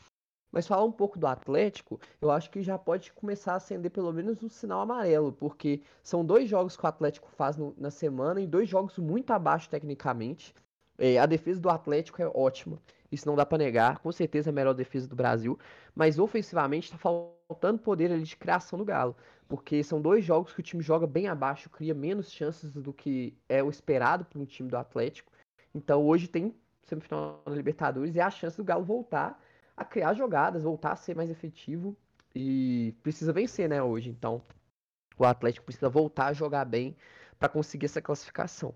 Mas falar um pouco do Atlético, eu acho que já pode começar a acender pelo menos um sinal amarelo, porque são dois jogos que o Atlético faz no, na semana e dois jogos muito abaixo tecnicamente. É, a defesa do Atlético é ótima, isso não dá para negar, com certeza é a melhor defesa do Brasil, mas ofensivamente está faltando poder ali de criação do Galo, porque são dois jogos que o time joga bem abaixo, cria menos chances do que é o esperado para um time do Atlético. Então hoje tem semifinal da Libertadores e a chance do Galo voltar a criar jogadas, voltar a ser mais efetivo e precisa vencer, né, hoje. Então, o Atlético precisa voltar a jogar bem para conseguir essa classificação.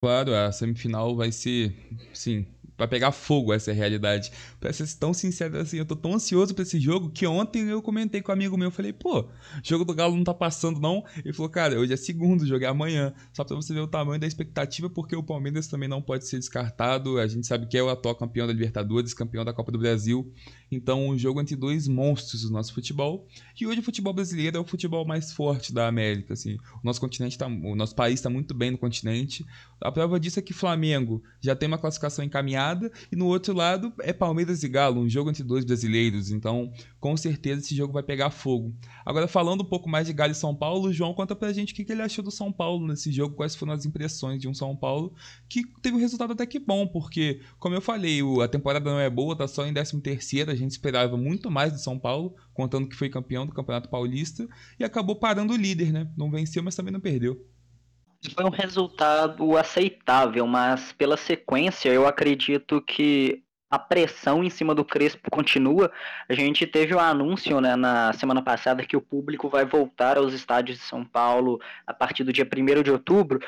Claro, a semifinal vai ser, sim, vai pegar fogo essa é a realidade. Pra ser tão sincero assim, eu tô tão ansioso pra esse jogo que ontem eu comentei com um amigo meu, falei, pô, jogo do Galo não tá passando não. Ele falou, cara, hoje é segundo, jogo é amanhã. Só pra você ver o tamanho da expectativa, porque o Palmeiras também não pode ser descartado. A gente sabe que é o atual campeão da Libertadores, campeão da Copa do Brasil. Então, um jogo entre dois monstros do nosso futebol. E hoje o futebol brasileiro é o futebol mais forte da América, assim. O nosso continente tá, o nosso país está muito bem no continente. A prova disso é que Flamengo já tem uma classificação encaminhada e no outro lado é Palmeiras e Galo, um jogo entre dois brasileiros. Então, com certeza esse jogo vai pegar fogo. Agora, falando um pouco mais de Galo e São Paulo, o João conta pra gente o que ele achou do São Paulo nesse jogo, quais foram as impressões de um São Paulo que teve um resultado até que bom, porque, como eu falei, a temporada não é boa, tá só em 13 terceiro, a gente esperava muito mais do São Paulo, contando que foi campeão do Campeonato Paulista, e acabou parando o líder, né? Não venceu, mas também não perdeu. Foi um resultado aceitável, mas pela sequência eu acredito que a pressão em cima do Crespo continua. A gente teve o um anúncio né, na semana passada que o público vai voltar aos estádios de São Paulo a partir do dia 1 de outubro.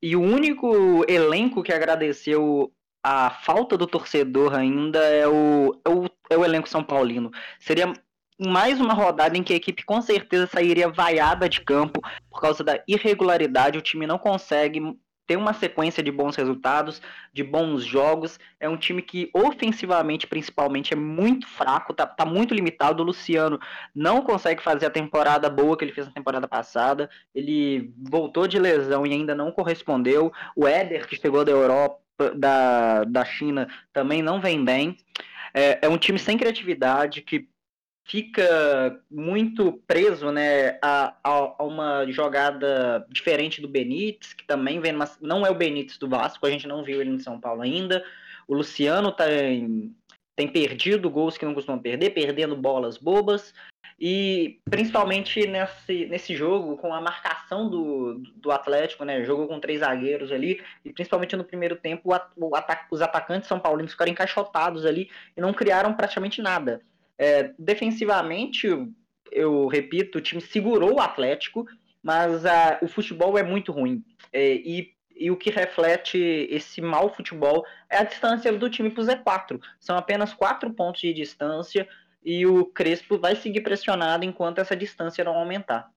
E o único elenco que agradeceu a falta do torcedor ainda é o, é o, é o elenco São Paulino. Seria mais uma rodada em que a equipe com certeza sairia vaiada de campo por causa da irregularidade. O time não consegue ter uma sequência de bons resultados, de bons jogos. É um time que, ofensivamente, principalmente, é muito fraco, tá, tá muito limitado. O Luciano não consegue fazer a temporada boa que ele fez na temporada passada. Ele voltou de lesão e ainda não correspondeu. O Éder, que chegou da Europa da, da China também não vem bem. É, é um time sem criatividade que fica muito preso né, a, a, a, uma jogada diferente do Benítez, que também vem, mas não é o Benítez do Vasco, a gente não viu ele em São Paulo ainda. O Luciano tem, tem perdido gols que não costumam perder, perdendo bolas bobas. E principalmente nesse, nesse jogo, com a marcação do, do Atlético, né? Jogo com três zagueiros ali, e principalmente no primeiro tempo, o, o os atacantes são paulinos ficaram encaixotados ali e não criaram praticamente nada. É, defensivamente, eu repito, o time segurou o Atlético, mas uh, o futebol é muito ruim. É, e, e o que reflete esse mau futebol é a distância do time para o Z4. São apenas quatro pontos de distância e o Crespo vai seguir pressionado enquanto essa distância não aumentar.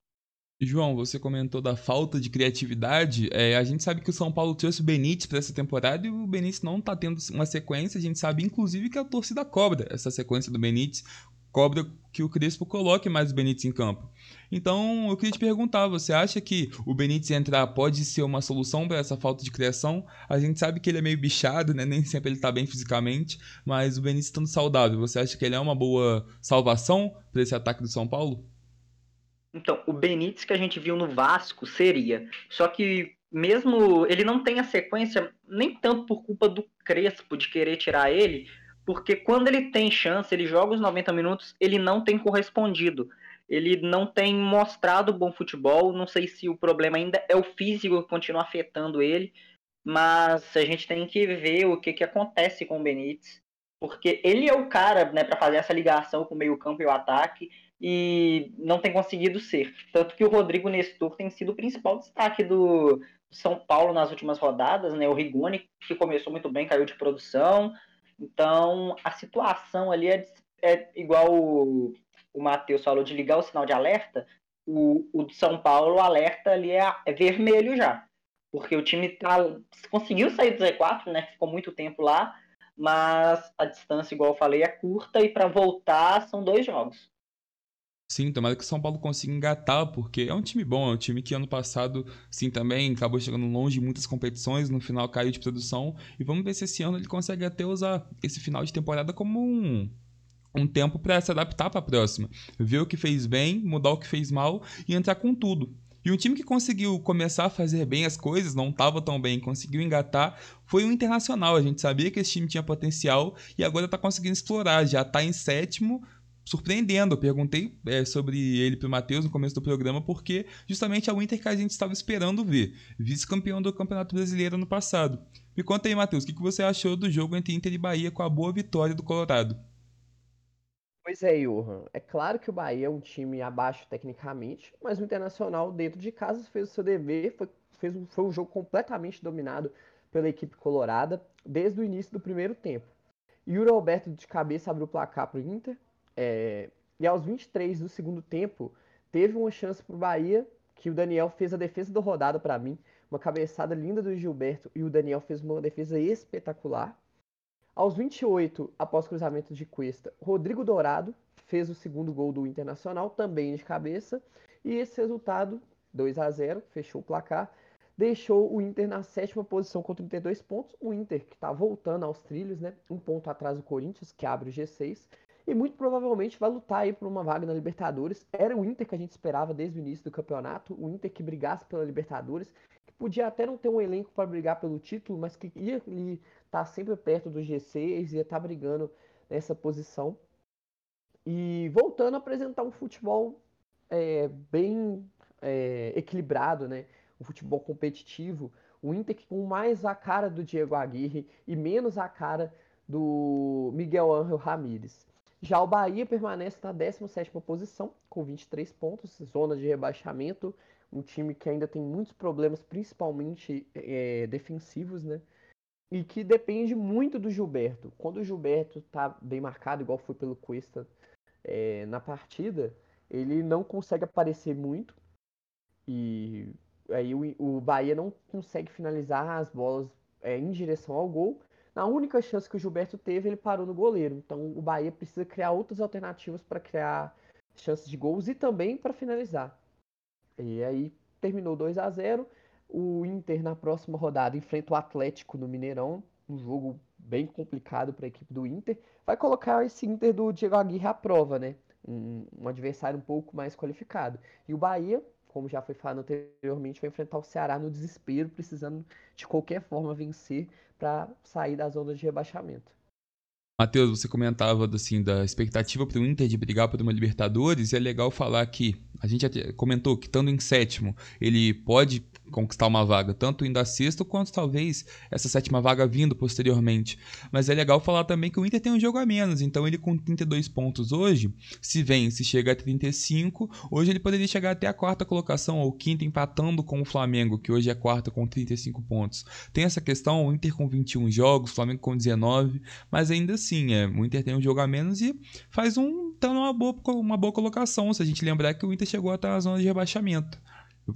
João, você comentou da falta de criatividade. É, a gente sabe que o São Paulo trouxe o Benítez para essa temporada e o Benítez não está tendo uma sequência. A gente sabe, inclusive, que a torcida cobra essa sequência do Benítez, cobra que o Crespo coloque mais o Benítez em campo. Então, eu queria te perguntar: você acha que o Benítez entrar pode ser uma solução para essa falta de criação? A gente sabe que ele é meio bichado, né? Nem sempre ele está bem fisicamente, mas o Benítez estando saudável, você acha que ele é uma boa salvação para esse ataque do São Paulo? Então, o Benítez que a gente viu no Vasco seria. Só que mesmo ele não tem a sequência, nem tanto por culpa do Crespo de querer tirar ele, porque quando ele tem chance, ele joga os 90 minutos, ele não tem correspondido. Ele não tem mostrado bom futebol. Não sei se o problema ainda é o físico que continua afetando ele, mas a gente tem que ver o que, que acontece com o Benítez, porque ele é o cara né, para fazer essa ligação com o meio-campo e o ataque e não tem conseguido ser. Tanto que o Rodrigo Nestor tem sido o principal destaque do São Paulo nas últimas rodadas, né? O Rigoni, que começou muito bem, caiu de produção. Então, a situação ali é, é igual o, o Matheus falou de ligar o sinal de alerta. O, o São Paulo, o alerta ali é, é vermelho já. Porque o time tá, conseguiu sair do Z4, né? Ficou muito tempo lá, mas a distância, igual eu falei, é curta e para voltar são dois jogos. Sim, tomara que o São Paulo consiga engatar, porque é um time bom, é um time que ano passado, sim, também acabou chegando longe em muitas competições, no final caiu de produção, e vamos ver se esse ano ele consegue até usar esse final de temporada como um, um tempo para se adaptar para a próxima. Ver o que fez bem, mudar o que fez mal e entrar com tudo. E um time que conseguiu começar a fazer bem as coisas, não estava tão bem, conseguiu engatar, foi o Internacional. A gente sabia que esse time tinha potencial e agora está conseguindo explorar. Já está em sétimo, surpreendendo. Eu perguntei é, sobre ele pro Matheus no começo do programa, porque justamente é o Inter que a gente estava esperando ver. Vice-campeão do Campeonato Brasileiro no passado. Me conta aí, Matheus, o que, que você achou do jogo entre Inter e Bahia com a boa vitória do Colorado? Pois é, Johan. É claro que o Bahia é um time abaixo tecnicamente, mas o Internacional, dentro de casa, fez o seu dever. Foi, fez um, foi um jogo completamente dominado pela equipe colorada desde o início do primeiro tempo. E o Roberto de cabeça abriu o placar para o Inter, é, e aos 23 do segundo tempo, teve uma chance para o Bahia, que o Daniel fez a defesa do rodado para mim. Uma cabeçada linda do Gilberto e o Daniel fez uma defesa espetacular. Aos 28, após cruzamento de Cuesta, Rodrigo Dourado fez o segundo gol do Internacional, também de cabeça. E esse resultado, 2 a 0 fechou o placar, deixou o Inter na sétima posição com 32 pontos. O Inter que está voltando aos trilhos, né? Um ponto atrás do Corinthians, que abre o G6 e muito provavelmente vai lutar aí por uma vaga na Libertadores. Era o Inter que a gente esperava desde o início do campeonato, o Inter que brigasse pela Libertadores, que podia até não ter um elenco para brigar pelo título, mas que ia estar tá sempre perto do G6, ia estar tá brigando nessa posição. E voltando a apresentar um futebol é, bem é, equilibrado, né? um futebol competitivo. O Inter com mais a cara do Diego Aguirre e menos a cara do Miguel Ángel Ramírez. Já o Bahia permanece na 17 posição, com 23 pontos, zona de rebaixamento. Um time que ainda tem muitos problemas, principalmente é, defensivos, né? E que depende muito do Gilberto. Quando o Gilberto está bem marcado, igual foi pelo Cuesta é, na partida, ele não consegue aparecer muito. E aí o, o Bahia não consegue finalizar as bolas é, em direção ao gol. Na única chance que o Gilberto teve, ele parou no goleiro. Então o Bahia precisa criar outras alternativas para criar chances de gols e também para finalizar. E aí terminou 2 a 0 O Inter na próxima rodada enfrenta o Atlético no Mineirão, um jogo bem complicado para a equipe do Inter. Vai colocar esse Inter do Diego Aguirre à prova, né? Um, um adversário um pouco mais qualificado. E o Bahia como já foi falado anteriormente, vai enfrentar o Ceará no desespero, precisando de qualquer forma vencer para sair da zona de rebaixamento. Matheus, você comentava assim, da expectativa para o Inter de brigar por uma Libertadores, e é legal falar que a gente comentou que estando em sétimo, ele pode conquistar uma vaga, tanto indo a sexto quanto talvez essa sétima vaga vindo posteriormente. Mas é legal falar também que o Inter tem um jogo a menos, então ele com 32 pontos hoje, se vence, chega a 35, hoje ele poderia chegar até a quarta colocação ou quinta empatando com o Flamengo, que hoje é quarta com 35 pontos. Tem essa questão, o Inter com 21 jogos, o Flamengo com 19, mas ainda assim, é, o Inter tem um jogo a menos e faz um tá numa boa, uma boa colocação, se a gente lembrar que o Inter chegou até a zona de rebaixamento.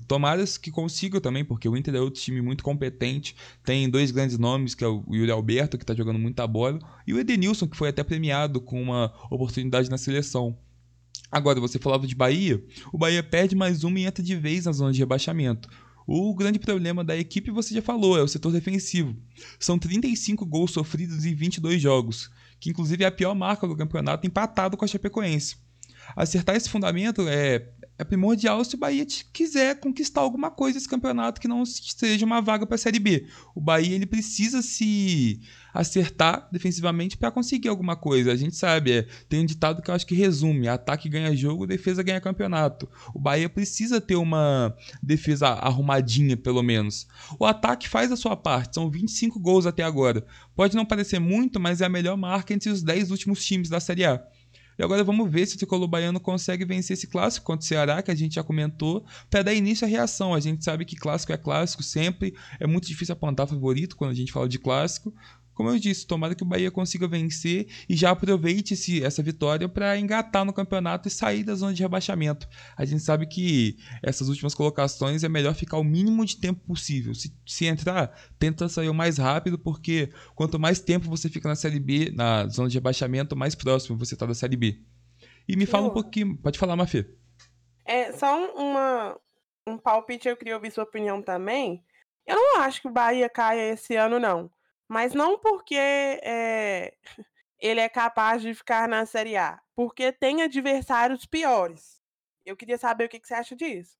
Tomara que consiga também, porque o Inter é outro time muito competente. Tem dois grandes nomes, que é o Yuri Alberto, que está jogando muita bola, e o Edenilson, que foi até premiado com uma oportunidade na seleção. Agora, você falava de Bahia. O Bahia perde mais uma e entra de vez na zona de rebaixamento. O grande problema da equipe, você já falou, é o setor defensivo. São 35 gols sofridos em 22 jogos, que inclusive é a pior marca do campeonato, empatado com a Chapecoense. Acertar esse fundamento é é primordial se o Bahia quiser conquistar alguma coisa esse campeonato que não seja uma vaga para a Série B. O Bahia ele precisa se acertar defensivamente para conseguir alguma coisa. A gente sabe, é, tem um ditado que eu acho que resume: ataque ganha jogo, defesa ganha campeonato. O Bahia precisa ter uma defesa arrumadinha, pelo menos. O ataque faz a sua parte, são 25 gols até agora. Pode não parecer muito, mas é a melhor marca entre os 10 últimos times da Série A. E agora vamos ver se o tricolor baiano consegue vencer esse clássico contra o Ceará, que a gente já comentou, para dar início à reação. A gente sabe que clássico é clássico sempre, é muito difícil apontar favorito quando a gente fala de clássico, como eu disse, tomara que o Bahia consiga vencer e já aproveite esse, essa vitória para engatar no campeonato e sair da zona de rebaixamento. A gente sabe que essas últimas colocações é melhor ficar o mínimo de tempo possível. Se, se entrar, tenta sair o mais rápido, porque quanto mais tempo você fica na Série B, na zona de rebaixamento, mais próximo você está da Série B. E me fala um pouquinho. Pode falar, Mafê. É, só uma, um palpite, eu queria ouvir sua opinião também. Eu não acho que o Bahia caia esse ano, não. Mas não porque é, ele é capaz de ficar na Série A, porque tem adversários piores. Eu queria saber o que, que você acha disso.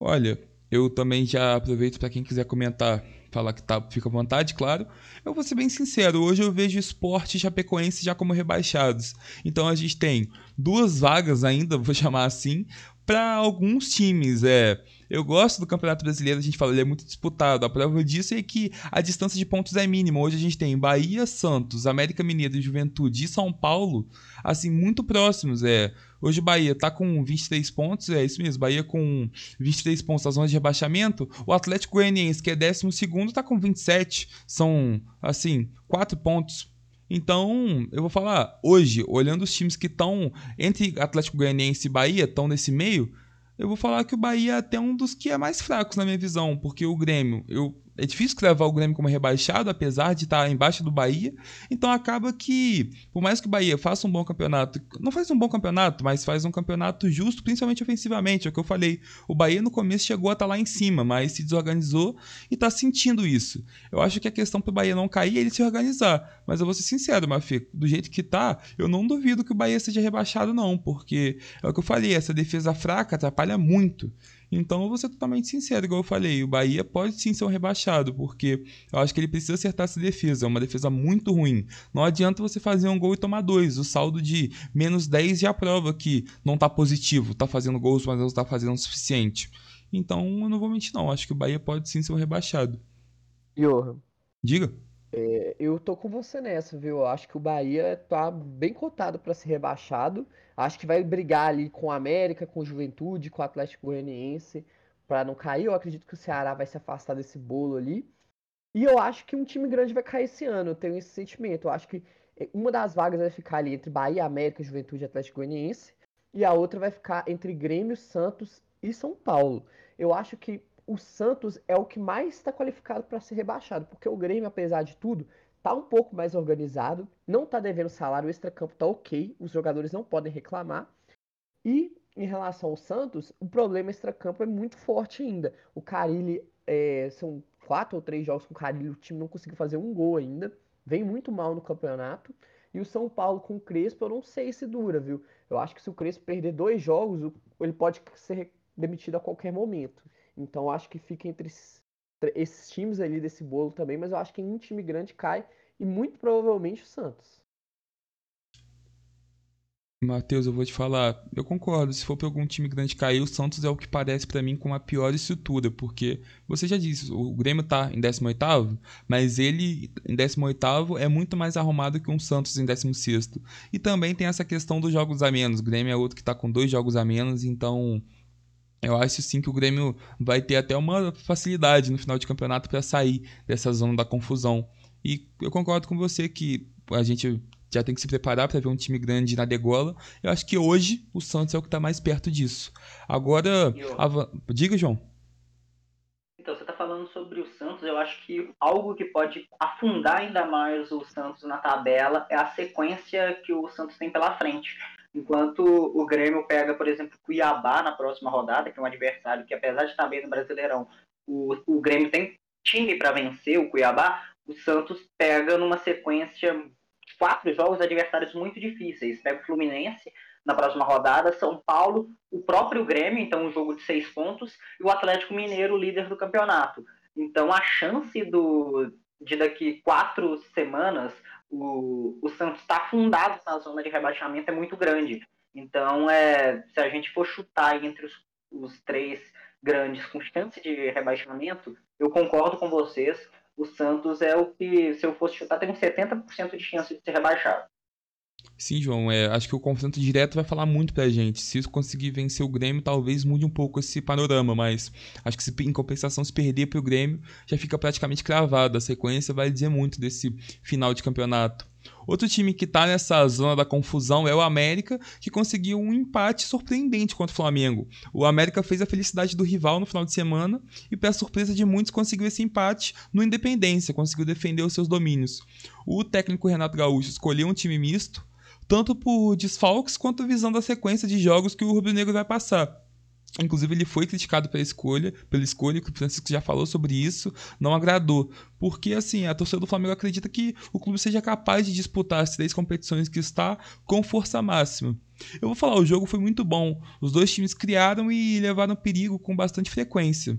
Olha, eu também já aproveito para quem quiser comentar, falar que tá, fica à vontade, claro. Eu vou ser bem sincero, hoje eu vejo esporte Chapecoense já como rebaixados. Então a gente tem duas vagas ainda, <laughs> vou chamar assim, para alguns times. É, eu gosto do Campeonato Brasileiro, a gente fala, ele é muito disputado. A prova disso é que a distância de pontos é mínima. Hoje a gente tem Bahia, Santos, América Mineira, Juventude e São Paulo, assim, muito próximos. É. Hoje o Bahia tá com 23 pontos, é isso mesmo, Bahia com 23 pontos na zona de rebaixamento. O Atlético Goianiense, que é 12 tá com 27. São, assim, 4 pontos então, eu vou falar, hoje, olhando os times que estão entre Atlético Goianiense e Bahia, estão nesse meio, eu vou falar que o Bahia é até um dos que é mais fracos na minha visão, porque o Grêmio, eu é difícil levar o Grêmio como rebaixado, apesar de estar embaixo do Bahia. Então acaba que, por mais que o Bahia faça um bom campeonato, não faz um bom campeonato, mas faz um campeonato justo, principalmente ofensivamente. É o que eu falei. O Bahia no começo chegou a estar lá em cima, mas se desorganizou e está sentindo isso. Eu acho que a questão para o Bahia não cair é ele se organizar. Mas eu vou ser sincero, Mafê, do jeito que tá, eu não duvido que o Bahia seja rebaixado, não, porque é o que eu falei, essa defesa fraca atrapalha muito. Então, eu vou ser totalmente sincero, igual eu falei, o Bahia pode sim ser um rebaixado, porque eu acho que ele precisa acertar essa defesa, é uma defesa muito ruim. Não adianta você fazer um gol e tomar dois, o saldo de menos 10 já prova que não tá positivo, tá fazendo gols, mas não tá fazendo o suficiente. Então, eu não vou mentir não, acho que o Bahia pode sim ser um rebaixado. Johan. Diga. É, eu tô com você nessa, viu? Eu acho que o Bahia tá bem cotado para ser rebaixado. Acho que vai brigar ali com o América, com o Juventude, com o Atlético Goianiense para não cair. Eu acredito que o Ceará vai se afastar desse bolo ali. E eu acho que um time grande vai cair esse ano. Eu tenho esse sentimento. Eu acho que é, uma das vagas vai ficar ali entre Bahia, América, Juventude e Atlético Goianiense. E a outra vai ficar entre Grêmio, Santos e São Paulo. Eu acho que o Santos é o que mais está qualificado para ser rebaixado, porque o Grêmio, apesar de tudo, está um pouco mais organizado, não está devendo salário, o extracampo está ok, os jogadores não podem reclamar. E em relação ao Santos, o problema extracampo é muito forte ainda. O Carilli, é, são quatro ou três jogos com o Carilli, o time não conseguiu fazer um gol ainda, vem muito mal no campeonato. E o São Paulo com o Crespo, eu não sei se dura, viu? Eu acho que se o Crespo perder dois jogos, ele pode ser demitido a qualquer momento. Então acho que fica entre esses times ali desse bolo também, mas eu acho que um time grande cai e muito provavelmente o Santos. Matheus, eu vou te falar, eu concordo. Se for para algum time grande cair, o Santos é o que parece para mim com a pior estrutura, porque você já disse, o Grêmio tá em 18º, mas ele em 18º é muito mais arrumado que um Santos em 16º. E também tem essa questão dos jogos a menos. O Grêmio é outro que tá com dois jogos a menos, então eu acho sim que o Grêmio vai ter até uma facilidade no final de campeonato para sair dessa zona da confusão. E eu concordo com você que a gente já tem que se preparar para ver um time grande na degola. Eu acho que hoje o Santos é o que está mais perto disso. Agora, a... diga, João. Então, você está falando sobre o Santos. Eu acho que algo que pode afundar ainda mais o Santos na tabela é a sequência que o Santos tem pela frente. Enquanto o Grêmio pega, por exemplo, Cuiabá na próxima rodada, que é um adversário que, apesar de estar bem no Brasileirão, o, o Grêmio tem time para vencer o Cuiabá, o Santos pega numa sequência quatro jogos adversários muito difíceis. Pega o Fluminense na próxima rodada, São Paulo, o próprio Grêmio, então um jogo de seis pontos, e o Atlético Mineiro, líder do campeonato. Então a chance do, de daqui quatro semanas o, o Santos estar tá afundado na zona de rebaixamento é muito grande. Então, é, se a gente for chutar entre os, os três grandes com chance de rebaixamento, eu concordo com vocês o Santos é o que, se eu fosse chutar, tem uns 70% de chance de ser rebaixado. Sim, João, é, acho que o confronto direto vai falar muito pra gente. Se isso conseguir vencer o Grêmio, talvez mude um pouco esse panorama, mas acho que se, em compensação, se perder pro Grêmio, já fica praticamente cravado. A sequência vai dizer muito desse final de campeonato. Outro time que está nessa zona da confusão é o América, que conseguiu um empate surpreendente contra o Flamengo. O América fez a felicidade do rival no final de semana e, para surpresa de muitos, conseguiu esse empate no Independência, conseguiu defender os seus domínios. O técnico Renato Gaúcho escolheu um time misto, tanto por desfalques quanto visando a sequência de jogos que o Rubro Negro vai passar. Inclusive, ele foi criticado pela escolha, pela escolha, que o Francisco já falou sobre isso, não agradou. Porque, assim, a torcida do Flamengo acredita que o clube seja capaz de disputar as três competições que está com força máxima. Eu vou falar, o jogo foi muito bom. Os dois times criaram e levaram perigo com bastante frequência.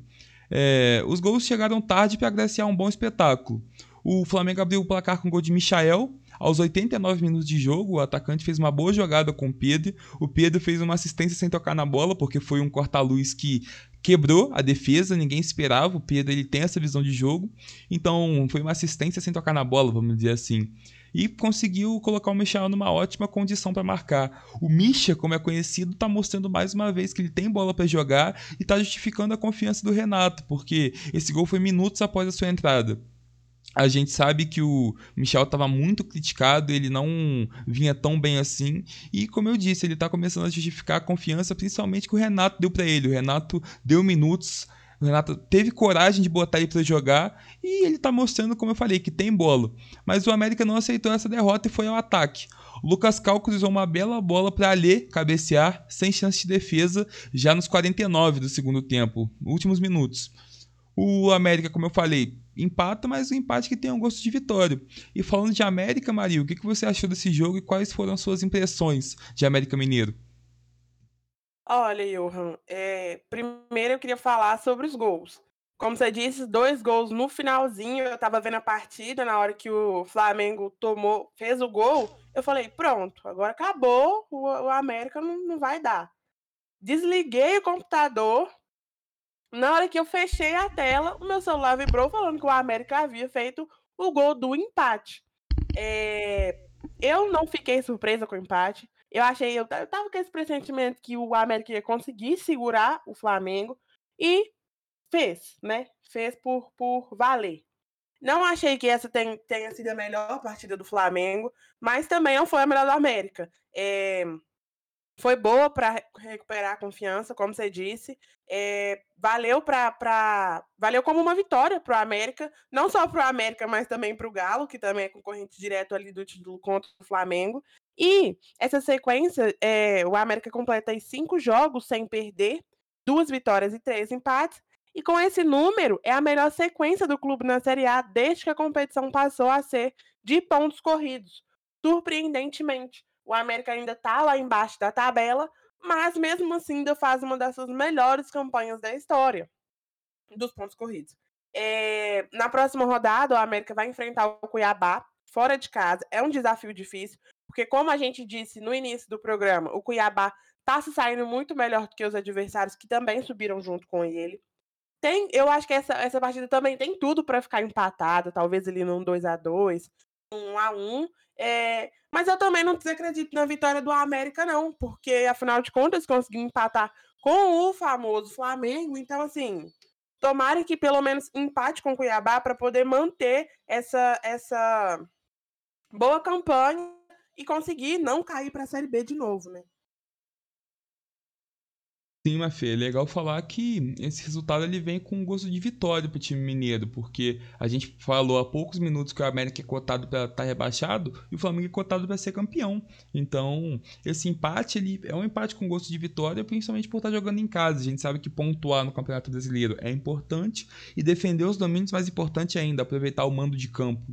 É, os gols chegaram tarde para agraciar um bom espetáculo. O Flamengo abriu o placar com o gol de Michael, aos 89 minutos de jogo, o atacante fez uma boa jogada com o Pedro. O Pedro fez uma assistência sem tocar na bola, porque foi um corta-luz que quebrou a defesa, ninguém esperava. O Pedro ele tem essa visão de jogo. Então, foi uma assistência sem tocar na bola, vamos dizer assim. E conseguiu colocar o Michel numa ótima condição para marcar. O Misha, como é conhecido, está mostrando mais uma vez que ele tem bola para jogar e está justificando a confiança do Renato, porque esse gol foi minutos após a sua entrada a gente sabe que o Michel estava muito criticado, ele não vinha tão bem assim. E como eu disse, ele está começando a justificar a confiança, principalmente que o Renato deu para ele. O Renato deu minutos, o Renato teve coragem de botar ele para jogar e ele está mostrando, como eu falei, que tem bola. Mas o América não aceitou essa derrota e foi ao ataque. Lucas Cal usou uma bela bola para Alê cabecear, sem chance de defesa, já nos 49 do segundo tempo, últimos minutos. O América, como eu falei, empata, mas um empate que tem um gosto de vitória. E falando de América, Mario, o que, que você achou desse jogo e quais foram as suas impressões de América Mineiro? Olha, Johan, é, primeiro eu queria falar sobre os gols. Como você disse, dois gols no finalzinho. Eu tava vendo a partida na hora que o Flamengo tomou, fez o gol. Eu falei, pronto, agora acabou, o, o América não, não vai dar. Desliguei o computador, na hora que eu fechei a tela, o meu celular vibrou falando que o América havia feito o gol do empate. É... Eu não fiquei surpresa com o empate. Eu achei, eu, tava com esse pressentimento que o América ia conseguir segurar o Flamengo e fez, né? Fez por, por valer. Não achei que essa tenha, tenha sido a melhor partida do Flamengo, mas também não foi a melhor do América. É, foi boa para recuperar a confiança, como você disse. É, valeu para valeu como uma vitória para o América, não só para o América, mas também para o Galo, que também é concorrente direto ali do título contra o Flamengo. E essa sequência, é, o América completa cinco jogos sem perder, duas vitórias e três empates. E com esse número, é a melhor sequência do clube na Série A desde que a competição passou a ser de pontos corridos. Surpreendentemente o América ainda está lá embaixo da tabela, mas mesmo assim ainda faz uma das suas melhores campanhas da história dos pontos corridos. É, na próxima rodada, o América vai enfrentar o Cuiabá fora de casa. É um desafio difícil, Porque, como a gente disse no início do programa, o Cuiabá tá se saindo muito melhor do que os adversários que também subiram junto com ele. Tem, eu acho que essa, essa partida também tem tudo para ficar empatada, talvez ali num 2 a 2 um a um. É, mas eu também não desacredito na vitória do América, não, porque afinal de contas conseguiu empatar com o famoso Flamengo. Então, assim, tomara que pelo menos empate com o Cuiabá para poder manter essa, essa boa campanha e conseguir não cair para a Série B de novo, né? Sim, Mafê, é legal falar que esse resultado ele vem com gosto de vitória para o time mineiro, porque a gente falou há poucos minutos que o América é cotado para estar tá rebaixado e o Flamengo é cotado para ser campeão. Então, esse empate ele é um empate com gosto de vitória, principalmente por estar tá jogando em casa. A gente sabe que pontuar no Campeonato Brasileiro é importante e defender os domínios mais importante ainda, aproveitar o mando de campo.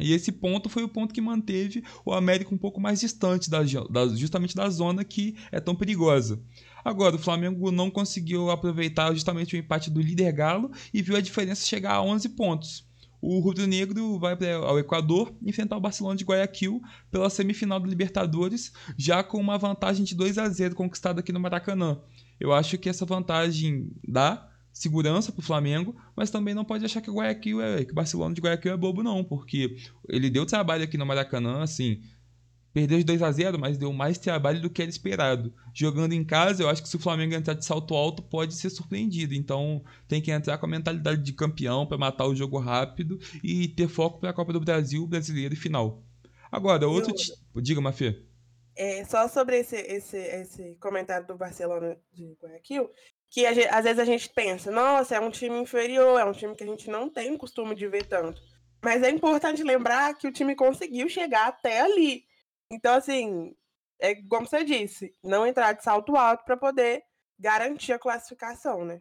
E esse ponto foi o ponto que manteve o América um pouco mais distante da, da, justamente da zona que é tão perigosa. Agora, o Flamengo não conseguiu aproveitar justamente o empate do líder Galo e viu a diferença chegar a 11 pontos. O Rubro Negro vai ao Equador enfrentar o Barcelona de Guayaquil pela semifinal do Libertadores, já com uma vantagem de 2 a 0 conquistada aqui no Maracanã. Eu acho que essa vantagem dá segurança para o Flamengo, mas também não pode achar que o Guayaquil é, que o Barcelona de Guayaquil é bobo não, porque ele deu trabalho aqui no Maracanã, assim, Perdeu de 2 a 0 mas deu mais trabalho do que era esperado. Jogando em casa, eu acho que se o Flamengo entrar de salto alto, pode ser surpreendido. Então, tem que entrar com a mentalidade de campeão para matar o jogo rápido e ter foco para a Copa do Brasil, brasileiro e final. Agora, outro. Eu... T... Diga, Mafê. É, só sobre esse, esse, esse comentário do Barcelona de Guayaquil, que gente, às vezes a gente pensa, nossa, é um time inferior, é um time que a gente não tem costume de ver tanto. Mas é importante lembrar que o time conseguiu chegar até ali. Então, assim, é como você disse, não entrar de salto alto para poder garantir a classificação, né?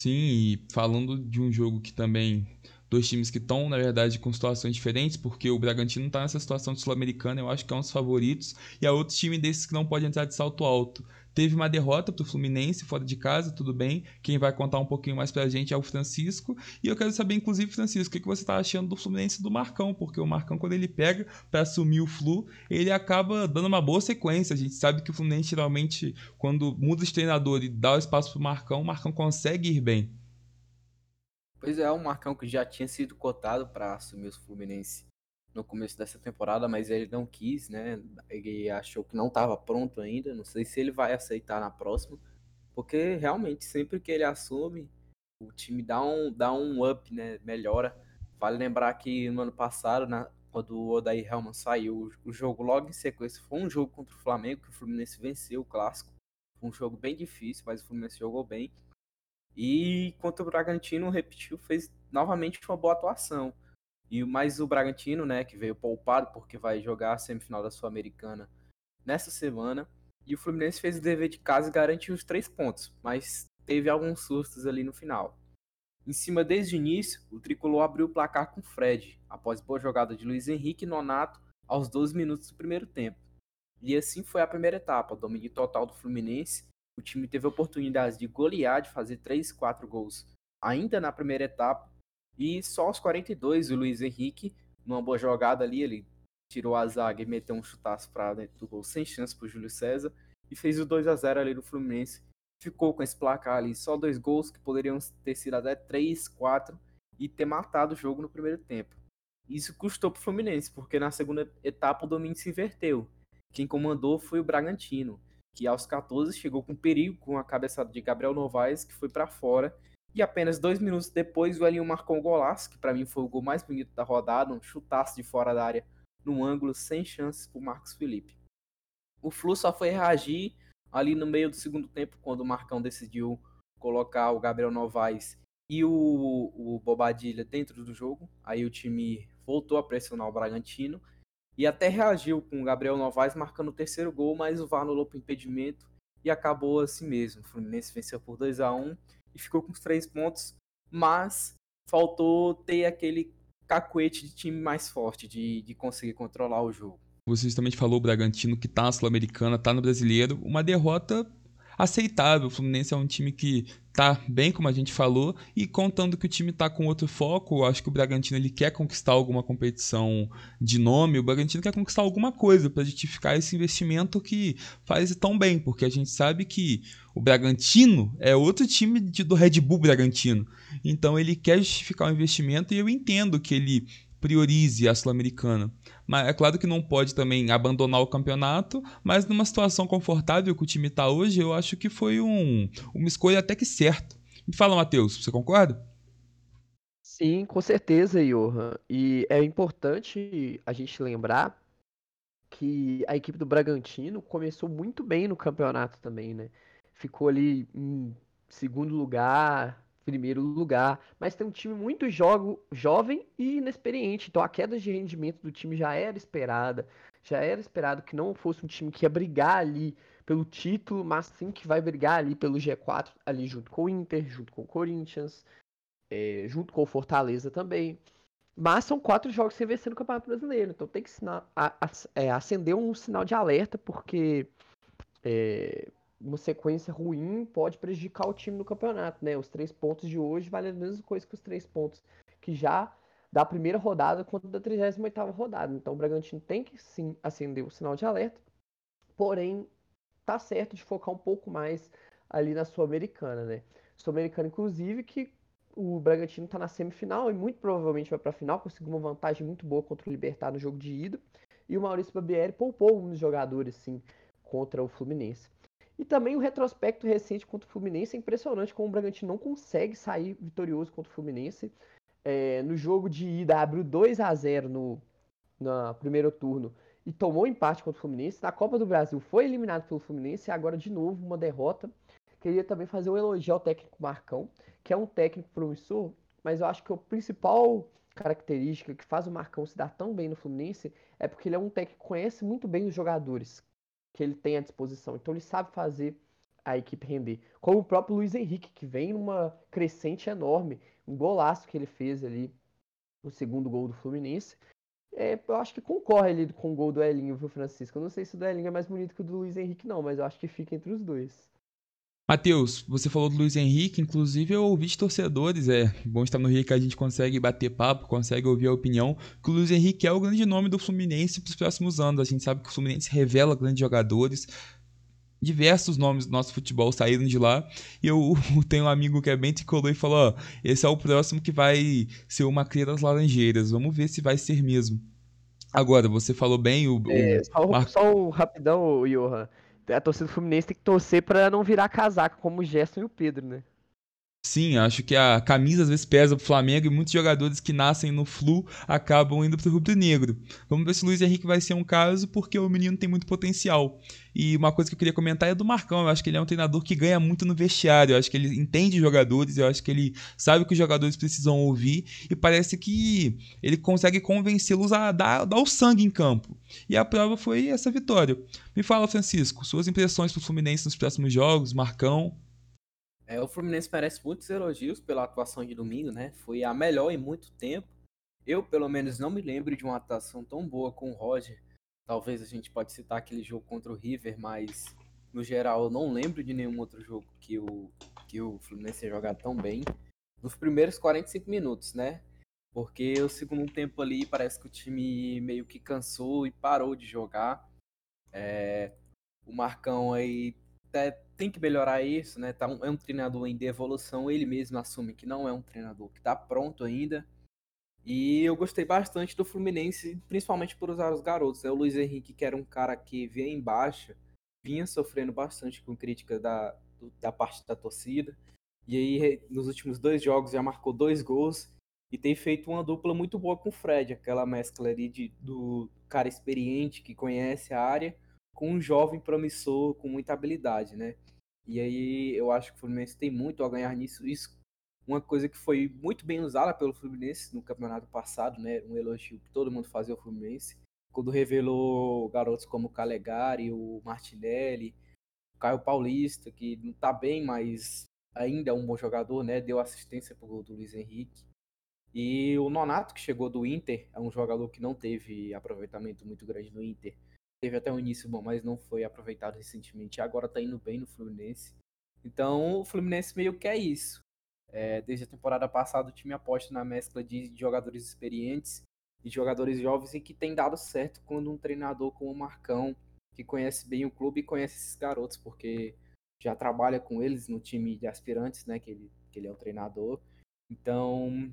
Sim, e falando de um jogo que também dois times que estão, na verdade, com situações diferentes, porque o Bragantino está nessa situação de Sul-Americana, eu acho que é um dos favoritos, e há outro time desses que não pode entrar de salto alto. Teve uma derrota para o Fluminense fora de casa, tudo bem. Quem vai contar um pouquinho mais para a gente é o Francisco. E eu quero saber, inclusive, Francisco, o que você está achando do Fluminense do Marcão? Porque o Marcão, quando ele pega para assumir o Flu, ele acaba dando uma boa sequência. A gente sabe que o Fluminense, geralmente, quando muda de treinador e dá o espaço para o Marcão, o Marcão consegue ir bem. Pois é, o Marcão que já tinha sido cotado para assumir o Fluminense no começo dessa temporada, mas ele não quis, né? Ele achou que não estava pronto ainda. Não sei se ele vai aceitar na próxima, porque realmente sempre que ele assume, o time dá um, dá um up, né? Melhora. Vale lembrar que no ano passado, na, quando o Odair Helman saiu, o jogo logo em sequência foi um jogo contra o Flamengo, que o Fluminense venceu o clássico. Foi um jogo bem difícil, mas o Fluminense jogou bem. E contra o Bragantino, repetiu, fez novamente uma boa atuação. E mais o Bragantino, né, que veio poupado porque vai jogar a semifinal da Sul-Americana nessa semana. E o Fluminense fez o dever de casa e garantiu os três pontos, mas teve alguns sustos ali no final. Em cima desde o início, o tricolor abriu o placar com Fred, após boa jogada de Luiz Henrique e Nonato aos 12 minutos do primeiro tempo. E assim foi a primeira etapa, domínio total do Fluminense. O time teve oportunidades de golear, de fazer 3, 4 gols ainda na primeira etapa, e só aos 42, o Luiz Henrique, numa boa jogada ali, ele tirou a zaga e meteu um chutaço para dentro do gol sem chance para o Júlio César e fez o 2 a 0 ali no Fluminense. Ficou com esse placar ali, só dois gols que poderiam ter sido até 3, 4 e ter matado o jogo no primeiro tempo. Isso custou para o Fluminense, porque na segunda etapa o domínio se inverteu. Quem comandou foi o Bragantino, que aos 14 chegou com perigo com a cabeçada de Gabriel Novaes, que foi para fora e apenas dois minutos depois, o Elinho marcou um golaço, que para mim foi o gol mais bonito da rodada, um chutaço de fora da área, num ângulo sem chances para Marcos Felipe. O Flu só foi reagir ali no meio do segundo tempo, quando o Marcão decidiu colocar o Gabriel Novaes e o, o Bobadilha dentro do jogo. Aí o time voltou a pressionar o Bragantino e até reagiu com o Gabriel Novaes marcando o terceiro gol, mas o VAR anulou para impedimento e acabou assim mesmo. O Fluminense venceu por 2 a 1 e ficou com os três pontos, mas faltou ter aquele cacuete de time mais forte, de, de conseguir controlar o jogo. Você justamente falou o Bragantino que tá na Sul-Americana, tá no Brasileiro, uma derrota aceitável. O Fluminense é um time que tá bem, como a gente falou, e contando que o time tá com outro foco, acho que o Bragantino ele quer conquistar alguma competição de nome, o Bragantino quer conquistar alguma coisa para justificar esse investimento que faz tão bem, porque a gente sabe que o Bragantino é outro time de, do Red Bull Bragantino. Então ele quer justificar o investimento e eu entendo que ele priorize a Sul-Americana. Mas é claro que não pode também abandonar o campeonato, mas numa situação confortável que o time está hoje, eu acho que foi um, uma escolha até que certa. Me fala, Matheus, você concorda? Sim, com certeza, Johan. E é importante a gente lembrar que a equipe do Bragantino começou muito bem no campeonato também, né? Ficou ali em segundo lugar, primeiro lugar, mas tem um time muito jogo, jovem e inexperiente, então a queda de rendimento do time já era esperada, já era esperado que não fosse um time que ia brigar ali pelo título, mas sim que vai brigar ali pelo G4, ali junto com o Inter, junto com o Corinthians, é, junto com o Fortaleza também. Mas são quatro jogos sem vencer no Campeonato Brasileiro, então tem que a, a, é, acender um sinal de alerta, porque é, uma sequência ruim pode prejudicar o time no campeonato, né? Os três pontos de hoje valem a mesma coisa que os três pontos que já da primeira rodada quanto da 38ª rodada. Então o Bragantino tem que sim acender o sinal de alerta, porém tá certo de focar um pouco mais ali na Sul-Americana, né? Sul-Americana inclusive que o Bragantino está na semifinal e muito provavelmente vai para a final, conseguiu uma vantagem muito boa contra o Libertar no jogo de ida. E o Maurício Barbieri poupou um dos jogadores, sim, contra o Fluminense. E também o retrospecto recente contra o Fluminense é impressionante como o Bragantino não consegue sair vitorioso contra o Fluminense. É, no jogo de ida abriu 2 a 0 no, no primeiro turno e tomou empate contra o Fluminense. Na Copa do Brasil foi eliminado pelo Fluminense e agora de novo uma derrota. Queria também fazer um elogio ao técnico Marcão, que é um técnico promissor, mas eu acho que a principal característica que faz o Marcão se dar tão bem no Fluminense é porque ele é um técnico que conhece muito bem os jogadores, que ele tem à disposição. Então ele sabe fazer a equipe render. Como o próprio Luiz Henrique, que vem numa crescente enorme, um golaço que ele fez ali, o segundo gol do Fluminense. É, eu acho que concorre ali com o gol do Elinho, viu, Francisco? Eu não sei se o do Elinho é mais bonito que o do Luiz Henrique, não, mas eu acho que fica entre os dois. Matheus, você falou do Luiz Henrique, inclusive eu ouvi de torcedores, é bom estar no Rio que a gente consegue bater papo, consegue ouvir a opinião, que o Luiz Henrique é o grande nome do Fluminense para os próximos anos. A gente sabe que o Fluminense revela grandes jogadores, diversos nomes do nosso futebol saíram de lá. E eu <laughs> tenho um amigo que é bem tricolor e falou: ó, esse é o próximo que vai ser uma cria das laranjeiras. Vamos ver se vai ser mesmo. Agora, você falou bem o. É, só, Mar... só um rapidão, Johan a torcida do Fluminense tem que torcer para não virar casaca como o Gerson e o Pedro, né? Sim, acho que a camisa às vezes pesa pro Flamengo e muitos jogadores que nascem no Flu acabam indo pro rubro negro. Vamos ver se o Luiz Henrique vai ser um caso, porque o menino tem muito potencial. E uma coisa que eu queria comentar é do Marcão. Eu acho que ele é um treinador que ganha muito no vestiário. Eu acho que ele entende jogadores, eu acho que ele sabe o que os jogadores precisam ouvir e parece que ele consegue convencê-los a dar, dar o sangue em campo. E a prova foi essa vitória. Me fala, Francisco, suas impressões pro Fluminense nos próximos jogos, Marcão. É, o Fluminense merece muitos elogios pela atuação de domingo, né? Foi a melhor em muito tempo. Eu, pelo menos, não me lembro de uma atuação tão boa com o Roger. Talvez a gente pode citar aquele jogo contra o River, mas no geral eu não lembro de nenhum outro jogo que o, que o Fluminense tenha jogado tão bem. Nos primeiros 45 minutos, né? Porque o segundo tempo ali parece que o time meio que cansou e parou de jogar. É, o Marcão aí até tem que melhorar isso, né? Tá um, é um treinador em evolução, ele mesmo assume que não é um treinador que está pronto ainda. E eu gostei bastante do Fluminense, principalmente por usar os garotos. É o Luiz Henrique, que era um cara que vinha em baixa, vinha sofrendo bastante com crítica da, da parte da torcida. E aí, nos últimos dois jogos, já marcou dois gols e tem feito uma dupla muito boa com o Fred, aquela mescla ali de, do cara experiente que conhece a área com um jovem promissor com muita habilidade, né? E aí eu acho que o Fluminense tem muito a ganhar nisso. Isso uma coisa que foi muito bem usada pelo Fluminense no campeonato passado, né? Um elogio que todo mundo fazia ao Fluminense. Quando revelou garotos como o Calegari, o Martinelli, o Caio Paulista, que não tá bem, mas ainda é um bom jogador, né? Deu assistência pro gol do Luiz Henrique. E o Nonato, que chegou do Inter, é um jogador que não teve aproveitamento muito grande no Inter, teve até um início bom, mas não foi aproveitado recentemente. Agora tá indo bem no Fluminense. Então o Fluminense meio que é isso. É, desde a temporada passada o time aposta na mescla de jogadores experientes e jogadores jovens e que tem dado certo quando um treinador como o Marcão, que conhece bem o clube e conhece esses garotos, porque já trabalha com eles no time de aspirantes, né? Que ele, que ele é o treinador. Então,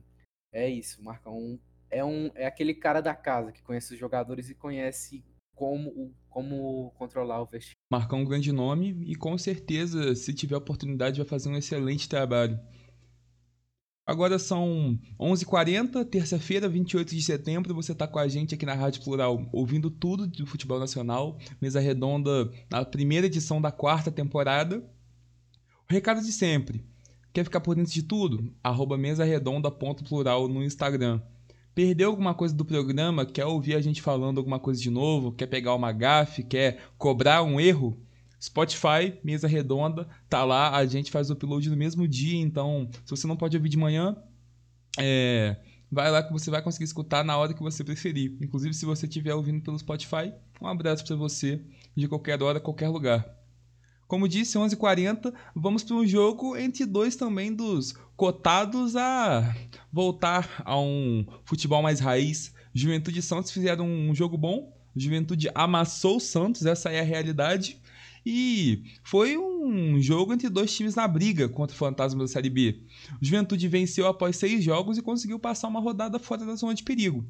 é isso. O Marcão é, um, é aquele cara da casa que conhece os jogadores e conhece como, como controlar o vestiário. Marcão é um grande nome e com certeza, se tiver oportunidade, vai fazer um excelente trabalho. Agora são 11h40, terça-feira, 28 de setembro. Você está com a gente aqui na Rádio Plural, ouvindo tudo do futebol nacional. Mesa redonda na primeira edição da quarta temporada. O recado de sempre. Quer ficar por dentro de tudo? Arroba mesaredonda.plural no Instagram. Perdeu alguma coisa do programa? Quer ouvir a gente falando alguma coisa de novo? Quer pegar uma gafe? Quer cobrar um erro? Spotify, mesa redonda, tá lá, a gente faz o upload no mesmo dia, então se você não pode ouvir de manhã, é, vai lá que você vai conseguir escutar na hora que você preferir. Inclusive, se você estiver ouvindo pelo Spotify, um abraço para você de qualquer hora, qualquer lugar. Como disse, 11h40, vamos para um jogo entre dois também dos cotados a voltar a um futebol mais raiz. Juventude e Santos fizeram um jogo bom, Juventude amassou o Santos, essa é a realidade. E foi um jogo entre dois times na briga contra o Fantasma da Série B. O Juventude venceu após seis jogos e conseguiu passar uma rodada fora da zona de perigo.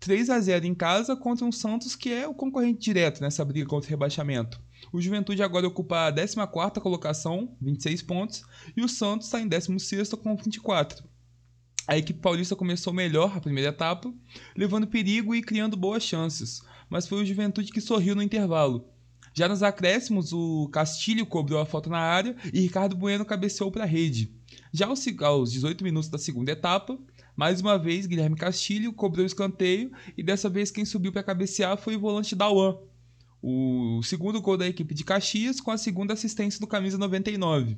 3 a 0 em casa contra um Santos que é o concorrente direto nessa briga contra o rebaixamento. O Juventude agora ocupa a 14ª colocação, 26 pontos, e o Santos está em 16º com 24. A equipe paulista começou melhor a primeira etapa, levando perigo e criando boas chances, mas foi o Juventude que sorriu no intervalo. Já nos acréscimos, o Castilho cobrou a falta na área e Ricardo Bueno cabeceou para a rede. Já aos 18 minutos da segunda etapa, mais uma vez Guilherme Castilho cobrou o escanteio e dessa vez quem subiu para cabecear foi o volante Dauan. O segundo gol da equipe de Caxias com a segunda assistência do camisa 99.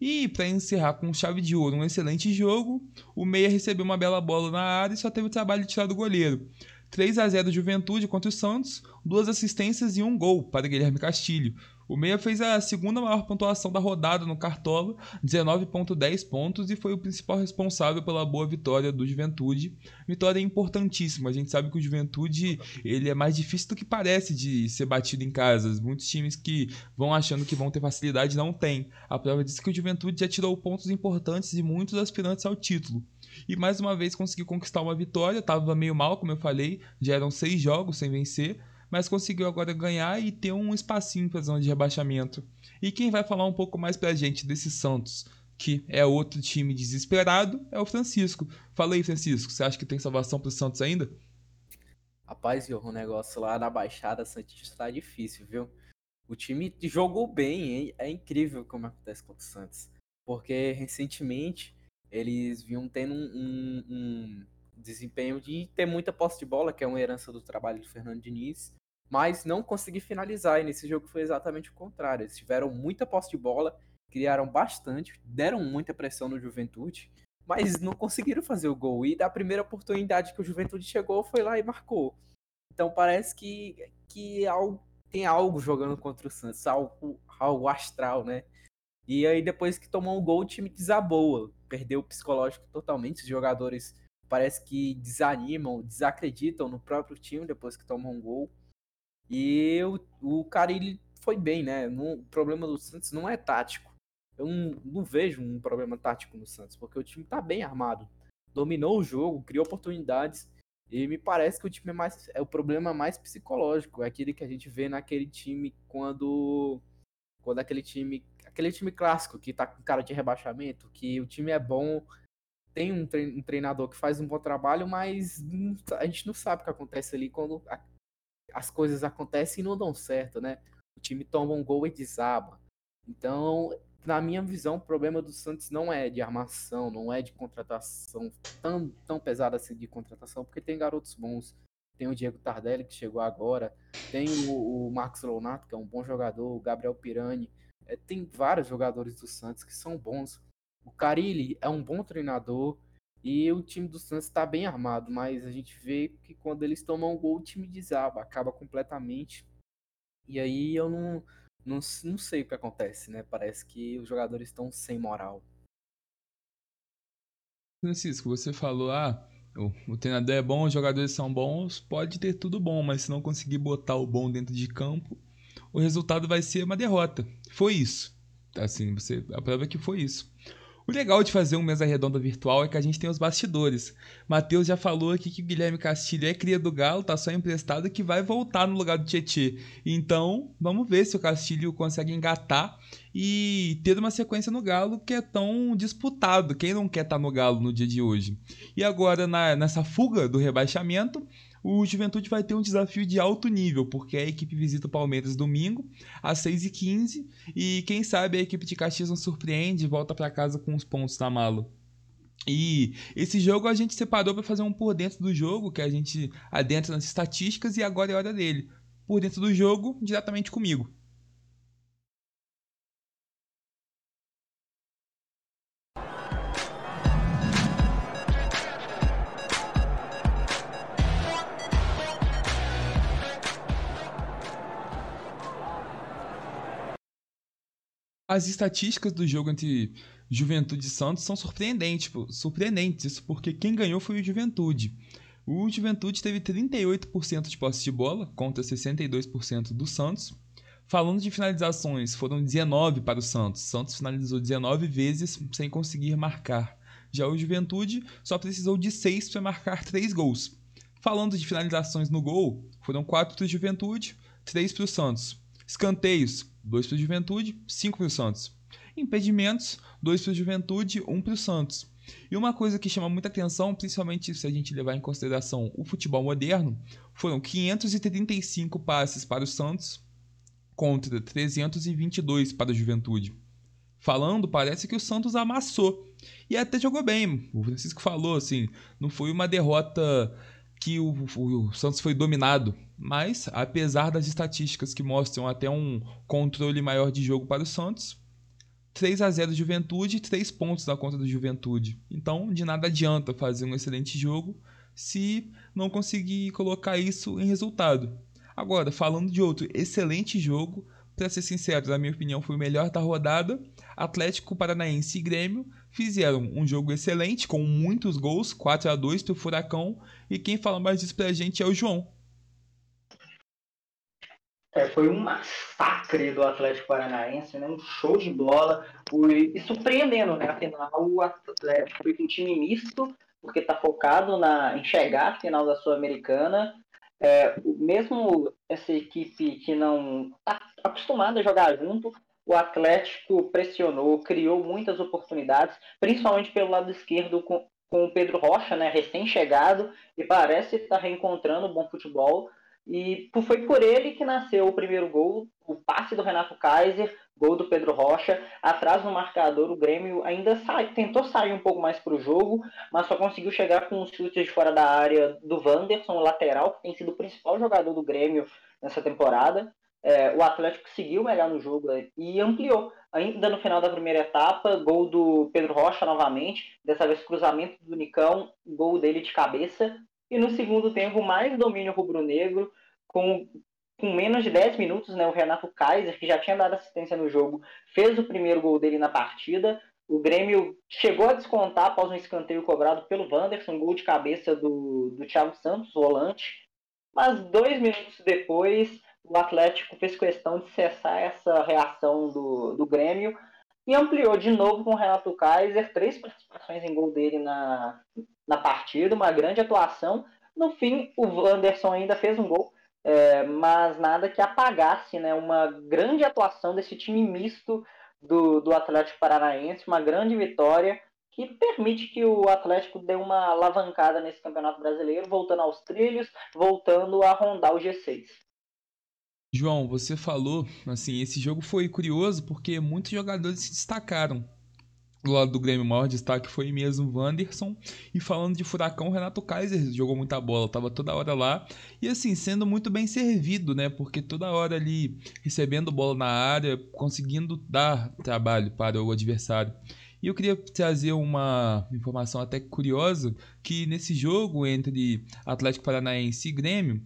E para encerrar com chave de ouro um excelente jogo, o Meia recebeu uma bela bola na área e só teve o trabalho de tirar do goleiro. 3 a 0 Juventude contra o Santos, duas assistências e um gol para Guilherme Castilho. O Meia fez a segunda maior pontuação da rodada no Cartola, 19.10 pontos, e foi o principal responsável pela boa vitória do Juventude. Vitória importantíssima. A gente sabe que o Juventude ele é mais difícil do que parece de ser batido em casas. Muitos times que vão achando que vão ter facilidade não têm. A prova diz que o Juventude já tirou pontos importantes de muitos aspirantes ao título e mais uma vez conseguiu conquistar uma vitória. Tava meio mal, como eu falei, já eram seis jogos sem vencer, mas conseguiu agora ganhar e ter um espacinho para zona de rebaixamento. E quem vai falar um pouco mais pra gente desse Santos, que é outro time desesperado, é o Francisco. Fala aí, Francisco, você acha que tem salvação pro Santos ainda? Rapaz, o negócio lá na Baixada Santista tá difícil, viu? O time jogou bem, hein? é incrível como acontece com o Santos. Porque recentemente eles vinham tendo um, um, um, desempenho de ter muita posse de bola, que é uma herança do trabalho do Fernando Diniz, mas não conseguir finalizar. E nesse jogo foi exatamente o contrário. Eles tiveram muita posse de bola, criaram bastante, deram muita pressão no Juventude, mas não conseguiram fazer o gol. E da primeira oportunidade que o Juventude chegou, foi lá e marcou. Então parece que, que tem algo jogando contra o Santos, algo, algo astral, né? E aí, depois que tomou um gol, o time desaboa. Perdeu o psicológico totalmente. Os jogadores parece que desanimam, desacreditam no próprio time depois que tomam um gol. E o, o Carilli foi bem, né? No, o problema do Santos não é tático. Eu não, não, vejo um problema tático no Santos, porque o time tá bem armado. Dominou o jogo, criou oportunidades. E me parece que o time é mais. É o problema mais psicológico. É aquele que a gente vê naquele time quando. Quando aquele time aquele time clássico que tá com cara de rebaixamento, que o time é bom, tem um treinador que faz um bom trabalho, mas a gente não sabe o que acontece ali quando as coisas acontecem e não dão certo, né? O time toma um gol e desaba. Então, na minha visão, o problema do Santos não é de armação, não é de contratação tão, tão pesada assim de contratação, porque tem garotos bons. Tem o Diego Tardelli, que chegou agora. Tem o, o Marcos Leonardo, que é um bom jogador. O Gabriel Pirani. É, tem vários jogadores do Santos que são bons. O Carilli é um bom treinador e o time do Santos está bem armado, mas a gente vê que quando eles tomam um gol, o time desaba, acaba completamente. E aí eu não, não, não sei o que acontece, né? Parece que os jogadores estão sem moral. Francisco, você falou, ah, o, o treinador é bom, os jogadores são bons, pode ter tudo bom, mas se não conseguir botar o bom dentro de campo, o resultado vai ser uma derrota. Foi isso. Assim, você a prova é que foi isso. O legal de fazer um mesa redonda virtual é que a gente tem os bastidores. Matheus já falou aqui que o Guilherme Castilho é cria do Galo, tá só emprestado que vai voltar no lugar do Tietê. Então, vamos ver se o Castilho consegue engatar e ter uma sequência no Galo que é tão disputado. Quem não quer estar tá no Galo no dia de hoje? E agora, na, nessa fuga do rebaixamento, o Juventude vai ter um desafio de alto nível, porque a equipe visita o Palmeiras domingo, às 6h15, e quem sabe a equipe de Caxias não surpreende e volta para casa com os pontos na mala. E esse jogo a gente separou para fazer um por dentro do jogo, que a gente adentra nas estatísticas, e agora é hora dele. Por dentro do jogo, diretamente comigo. As estatísticas do jogo entre Juventude e Santos são surpreendentes, tipo, surpreendentes, isso porque quem ganhou foi o Juventude. O Juventude teve 38% de posse de bola contra 62% do Santos. Falando de finalizações, foram 19 para o Santos. Santos finalizou 19 vezes sem conseguir marcar. Já o Juventude só precisou de 6 para marcar 3 gols. Falando de finalizações no gol, foram 4 para o Juventude, 3 para o Santos. Escanteios, 2 para o Juventude, 5 para o Santos. Impedimentos, 2 para o Juventude, 1 um para o Santos. E uma coisa que chama muita atenção, principalmente se a gente levar em consideração o futebol moderno, foram 535 passes para o Santos contra 322 para o Juventude. Falando, parece que o Santos amassou. E até jogou bem. O Francisco falou assim, não foi uma derrota que o, o, Santos foi dominado. Mas, apesar das estatísticas que mostram até um controle maior de jogo para o Santos, 3 a 0 Juventude, 3 pontos na conta do Juventude. Então, de nada adianta fazer um excelente jogo se não conseguir colocar isso em resultado. Agora, falando de outro excelente jogo, para ser sincero, na minha opinião, foi o melhor da rodada. Atlético Paranaense e Grêmio fizeram um jogo excelente, com muitos gols, 4 a 2 para o Furacão. E quem fala mais disso para a gente é o João. É, foi um massacre do Atlético Paranaense, né? um show de bola. Foi, e surpreendendo, né? Afinal, o Atlético foi com um time misto, porque está focado na, em chegar à final da Sul-Americana. É, mesmo essa equipe que não está acostumada a jogar junto, o Atlético pressionou, criou muitas oportunidades, principalmente pelo lado esquerdo com, com o Pedro Rocha, né, recém-chegado, e parece estar reencontrando bom futebol. E foi por ele que nasceu o primeiro gol, o passe do Renato Kaiser, gol do Pedro Rocha. Atrás no marcador, o Grêmio ainda sai, tentou sair um pouco mais para o jogo, mas só conseguiu chegar com os chutes de fora da área do Wanderson, o lateral, que tem sido o principal jogador do Grêmio nessa temporada é, o Atlético seguiu melhor no jogo é, e ampliou. Ainda no final da primeira etapa, gol do Pedro Rocha novamente, dessa vez cruzamento do Nicão, gol dele de cabeça. E no segundo tempo, mais domínio rubro-negro, com, com menos de 10 minutos, né, o Renato Kaiser, que já tinha dado assistência no jogo, fez o primeiro gol dele na partida. O Grêmio chegou a descontar após um escanteio cobrado pelo Wanderson, gol de cabeça do, do Thiago Santos, volante. Mas dois minutos depois, o Atlético fez questão de cessar essa reação do, do Grêmio e ampliou de novo com o Renato Kaiser, três participações em gol dele na, na partida, uma grande atuação. No fim, o Wanderson ainda fez um gol, é, mas nada que apagasse né, uma grande atuação desse time misto do, do Atlético Paranaense, uma grande vitória que permite que o Atlético dê uma alavancada nesse Campeonato Brasileiro, voltando aos trilhos, voltando a rondar o G6. João, você falou, assim, esse jogo foi curioso porque muitos jogadores se destacaram. Do lado do Grêmio, o maior destaque foi mesmo Wanderson. E falando de Furacão, Renato Kaiser jogou muita bola, tava toda hora lá. E assim, sendo muito bem servido, né? Porque toda hora ali recebendo bola na área, conseguindo dar trabalho para o adversário. E eu queria trazer uma informação até curiosa, que nesse jogo entre Atlético Paranaense e Grêmio,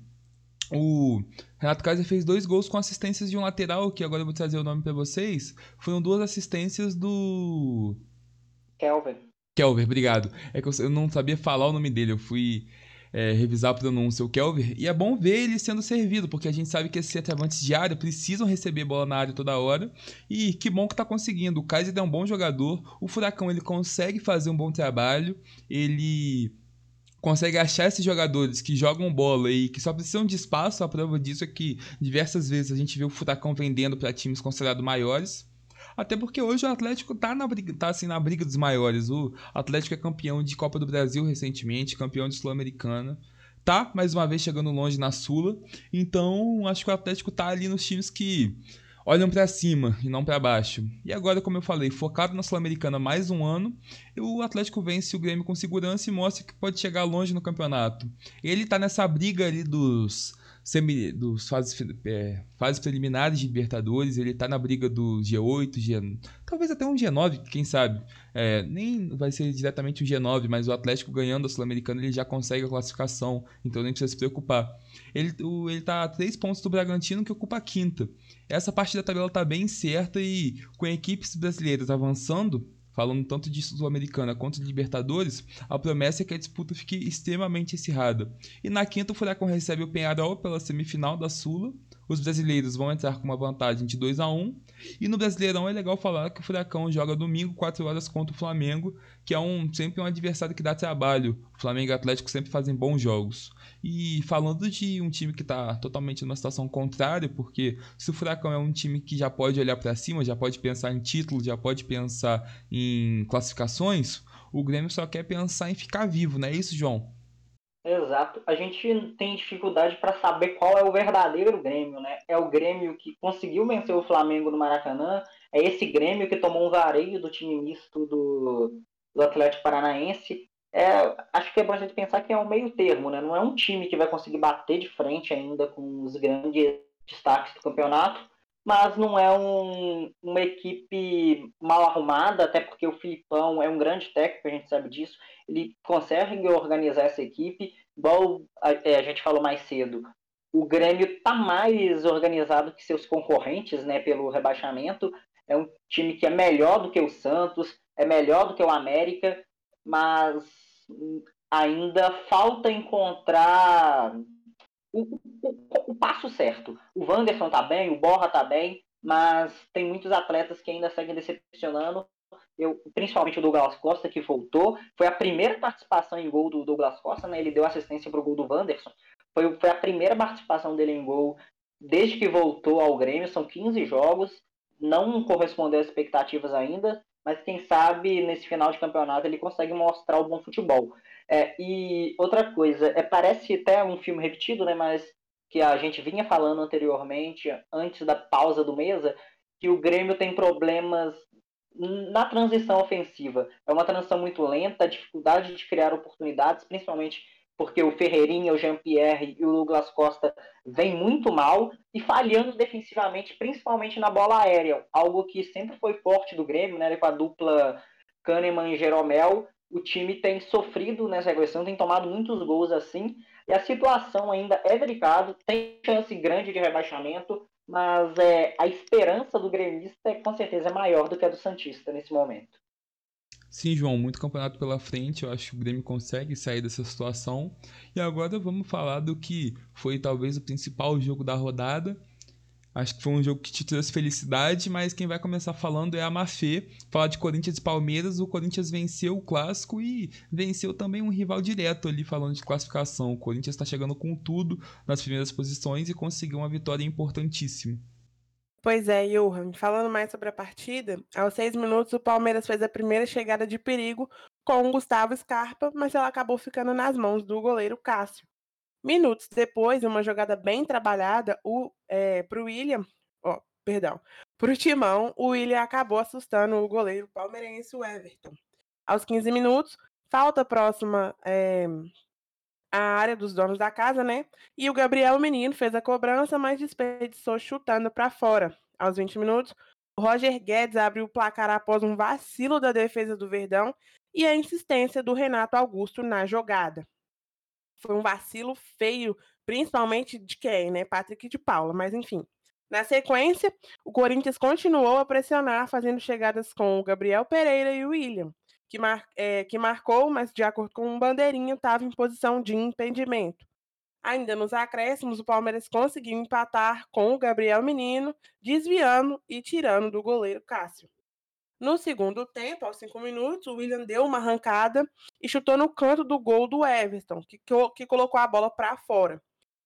O Renato Kaiser fez dois gols com assistências de um lateral, que agora eu vou trazer o nome para vocês. Foram duas assistências do. Kelvin. Kelvin, obrigado. É que eu não sabia falar o nome dele, eu fui é, revisar a pronúncia, o Kelvin. E é bom ver ele sendo servido, porque a gente sabe que esses centroavantes de área precisam receber bola na área toda hora. E que bom que tá conseguindo. O Kaiser é um bom jogador, o Furacão ele consegue fazer um bom trabalho, ele consegue achar esses jogadores que jogam bola e que só precisam de espaço. A prova disso é que diversas vezes a gente vê o Furacão vendendo para times considerados maiores. Até porque hoje o Atlético tá, na briga, tá assim, na briga dos maiores. O Atlético é campeão de Copa do Brasil recentemente, campeão de Sul-Americana. Tá, mais uma vez, chegando longe na Sula. Então, acho que o Atlético tá ali nos times que olham para cima e não para baixo. E agora, como eu falei, focado na Sul-Americana mais um ano, o Atlético vence o Grêmio com segurança e mostra que pode chegar longe no campeonato. Ele tá nessa briga ali dos semi, dos fases, é, fases preliminares de Libertadores, ele tá na briga do G8, G, talvez até um G9, quem sabe. É, nem vai ser diretamente o G9, mas o Atlético ganhando a Sul-Americana ele já consegue a classificação, então nem precisa se preocupar. Ele, o, ele tá a 3 pontos do Bragantino, que ocupa a quinta. Essa parte da tabela tá bem certa e com equipes brasileiras avançando, falando tanto de Sul-Americana quanto de Libertadores, a promessa é que a disputa fique extremamente acirrada. E na quinta, o Furacão recebe o Penharol pela semifinal da Sula. Os brasileiros vão entrar com uma vantagem de 2 a 1 E no Brasileirão é legal falar que o Furacão joga domingo, 4 horas contra o Flamengo, que é um, sempre um adversário que dá trabalho. O Flamengo e o Atlético sempre fazem bons jogos. E falando de um time que está totalmente numa situação contrária, porque se o Furacão é um time que já pode olhar para cima, já pode pensar em título, já pode pensar em classificações, o Grêmio só quer pensar em ficar vivo, não é isso, João? Exato. A gente tem dificuldade para saber qual é o verdadeiro Grêmio, né? É o Grêmio que conseguiu vencer o Flamengo no Maracanã, é esse Grêmio que tomou um vareio do time misto do, do Atlético Paranaense, é, acho que é bom a gente pensar que é um meio termo, né? Não é um time que vai conseguir bater de frente ainda com os grandes destaques do campeonato, mas não é um, uma equipe mal arrumada, até porque o Filipão é um grande técnico, a gente sabe disso. Ele consegue organizar essa equipe, igual a, é, a gente falou mais cedo. O Grêmio está mais organizado que seus concorrentes, né, pelo rebaixamento. É um time que é melhor do que o Santos, é melhor do que o América, mas ainda falta encontrar o, o, o, passo certo. O Wanderson tá bem, o Borra tá bem, mas tem muitos atletas que ainda seguem decepcionando. Eu, principalmente o Douglas Costa, que voltou. Foi a primeira participação em gol do Douglas Costa, né? Ele deu assistência para o gol do Wanderson. Foi, foi a primeira participação dele em gol desde que voltou ao Grêmio. São 15 jogos. Não correspondeu às expectativas ainda mas quem sabe nesse final de campeonato ele consegue mostrar o bom futebol. É, e outra coisa, é, parece até um filme repetido, né, mas que a gente vinha falando anteriormente, antes da pausa do mesa, que o Grêmio tem problemas na transição ofensiva. É uma transição muito lenta, dificuldade de criar oportunidades, principalmente porque o Ferreirinha, o Jean-Pierre e o Douglas Costa vêm muito mal e falhando defensivamente, principalmente na bola aérea, algo que sempre foi forte do Grêmio, né, com a dupla Kahneman e Jeromel, o time tem sofrido nessa regressão, tem tomado muitos gols assim, e a situação ainda é delicada, tem chance grande de rebaixamento, mas é, a esperança do gremista é, com certeza maior do que a do Santista nesse momento. Sim, João, muito campeonato pela frente. Eu acho que o Grêmio consegue sair dessa situação. E agora vamos falar do que foi talvez o principal jogo da rodada. Acho que foi um jogo que te trouxe felicidade, mas quem vai começar falando é a Mafê. Falar de Corinthians e Palmeiras, o Corinthians venceu o clássico e venceu também um rival direto ali, falando de classificação. O Corinthians está chegando com tudo nas primeiras posições e conseguiu uma vitória importantíssima. Pois é, Johan. Falando mais sobre a partida, aos seis minutos o Palmeiras fez a primeira chegada de perigo com o Gustavo Scarpa, mas ela acabou ficando nas mãos do goleiro Cássio. Minutos depois, uma jogada bem trabalhada o, é, para o William, ó, perdão, para o Timão, o William acabou assustando o goleiro palmeirense, o Everton. Aos 15 minutos, falta próxima é, a área dos donos da casa, né? E o Gabriel Menino fez a cobrança, mas desperdiçou chutando para fora. Aos 20 minutos, o Roger Guedes abriu o placar após um vacilo da defesa do Verdão e a insistência do Renato Augusto na jogada. foi um vacilo feio, principalmente de quem, né? Patrick de Paula, mas enfim. Na sequência, o Corinthians continuou a pressionar, fazendo chegadas com o Gabriel Pereira e o William, que, mar, é, que marcou, mas de acordo com o Bandeirinha, estava em posição de impedimento. Ainda nos acréscimos, o Palmeiras conseguiu empatar com o Gabriel Menino, desviando e tirando do goleiro Cássio. No segundo tempo, aos cinco minutos, o William deu uma arrancada e chutou no canto do gol do Everton, que, que colocou a bola para fora.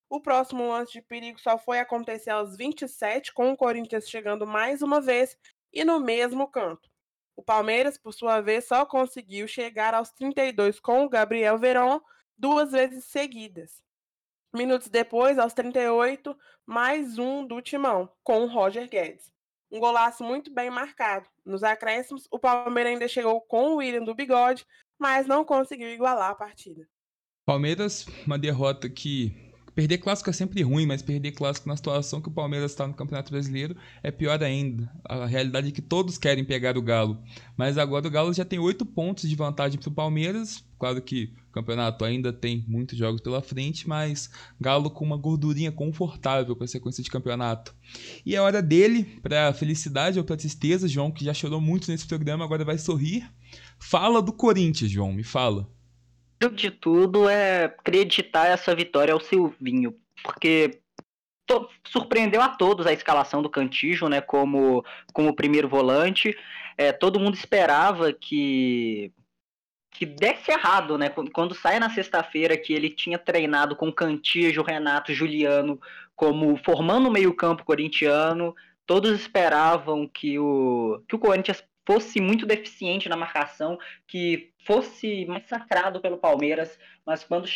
O próximo lance de perigo só foi acontecer aos 27, com o Corinthians chegando mais uma vez e no mesmo canto. O Palmeiras, por sua vez, só conseguiu chegar aos 32 com o Gabriel Verón duas vezes seguidas. Minutos depois, aos 38, mais um do Timão, com o Roger Guedes um golaço muito bem marcado. Nos acréscimos, o Palmeiras ainda chegou com o William do bigode, mas não conseguiu igualar a partida. Palmeiras, uma derrota que Perder clássico é sempre ruim, mas perder clássico na situação que o Palmeiras está no Campeonato Brasileiro é pior ainda. A realidade é que todos querem pegar o Galo. Mas agora o Galo já tem oito pontos de vantagem para o Palmeiras. Claro que o campeonato ainda tem muitos jogos pela frente, mas Galo com uma gordurinha confortável com a sequência de campeonato. E é hora dele, para felicidade ou para tristeza, João, que já chorou muito nesse programa, agora vai sorrir. Fala do Corinthians, João, me fala de tudo é acreditar essa vitória ao Silvinho, porque surpreendeu a todos a escalação do Cantijo, né, como, como primeiro volante. É, todo mundo esperava que que desse errado, né? Quando, quando sai na sexta-feira que ele tinha treinado com Cantijo, Renato, Juliano como formando o meio-campo corintiano, todos esperavam que o que o Corinthians fosse muito deficiente na marcação, que fosse massacrado pelo Palmeiras, mas quando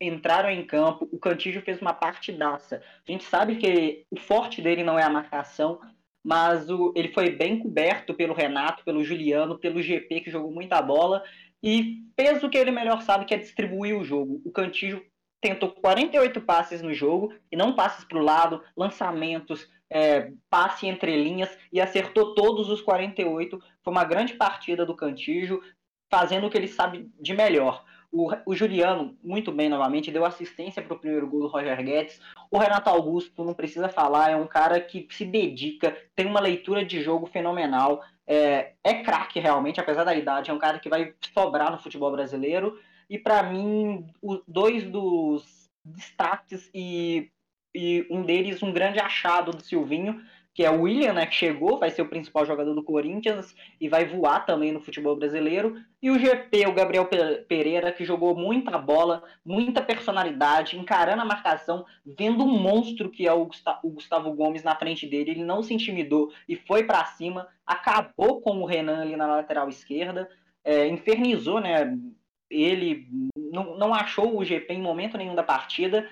entraram em campo, o Cantígio fez uma partidaça. A gente sabe que o forte dele não é a marcação, mas o, ele foi bem coberto pelo Renato, pelo Juliano, pelo GP, que jogou muita bola, e fez o que ele melhor sabe, que é distribuir o jogo. O Cantígio tentou 48 passes no jogo, e não passes para o lado, lançamentos, é, passe entre linhas e acertou todos os 48. Foi uma grande partida do Cantijo, fazendo o que ele sabe de melhor. O, o Juliano, muito bem novamente, deu assistência para o primeiro gol do Roger Guedes. O Renato Augusto, não precisa falar, é um cara que se dedica, tem uma leitura de jogo fenomenal. É, é craque realmente, apesar da idade, é um cara que vai sobrar no futebol brasileiro. E para mim, os dois dos destaques e e um deles um grande achado do Silvinho, que é o William, né, que chegou, vai ser o principal jogador do Corinthians e vai voar também no futebol brasileiro, e o GP, o Gabriel Pereira, que jogou muita bola, muita personalidade, encarando a marcação, vendo um monstro que é o Gustavo Gomes na frente dele, ele não se intimidou e foi para cima, acabou com o Renan ali na lateral esquerda, é, infernizou, né, ele não, não achou o GP em momento nenhum da partida,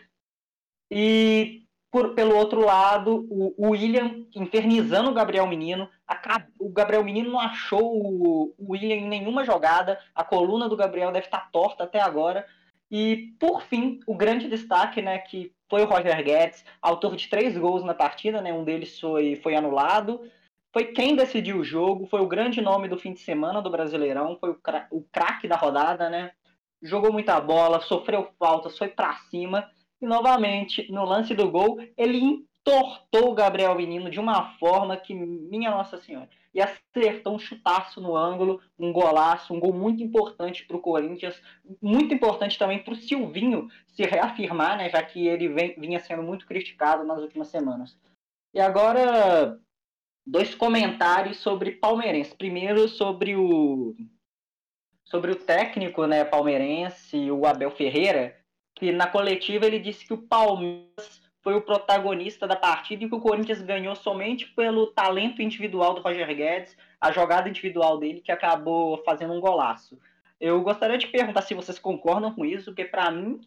e por, pelo outro lado, o, o, William infernizando o Gabriel Menino. A, o Gabriel Menino não achou o, o, William em nenhuma jogada. A coluna do Gabriel deve estar torta até agora. E, por fim, o grande destaque, né, que foi o Roger Guedes, autor de três gols na partida, né, um deles foi, foi anulado. Foi quem decidiu o jogo, foi o grande nome do fim de semana do Brasileirão, foi o craque da rodada, né? Jogou muita bola, sofreu faltas, foi para cima e novamente, no lance do gol, ele entortou o Gabriel Menino de uma forma que, minha Nossa Senhora, e acertou um chutaço no ângulo, um golaço, um gol muito importante para o Corinthians, muito importante também para o Silvinho se reafirmar, né, já que ele vem, vinha sendo muito criticado nas últimas semanas. E agora, dois comentários sobre palmeirense. Primeiro, sobre o sobre o técnico né, palmeirense, o Abel Ferreira, que na coletiva ele disse que o Palmeiras foi o protagonista da partida e que o Corinthians ganhou somente pelo talento individual do Roger Guedes, a jogada individual dele que acabou fazendo um golaço. Eu gostaria de perguntar se vocês concordam com isso, porque para mim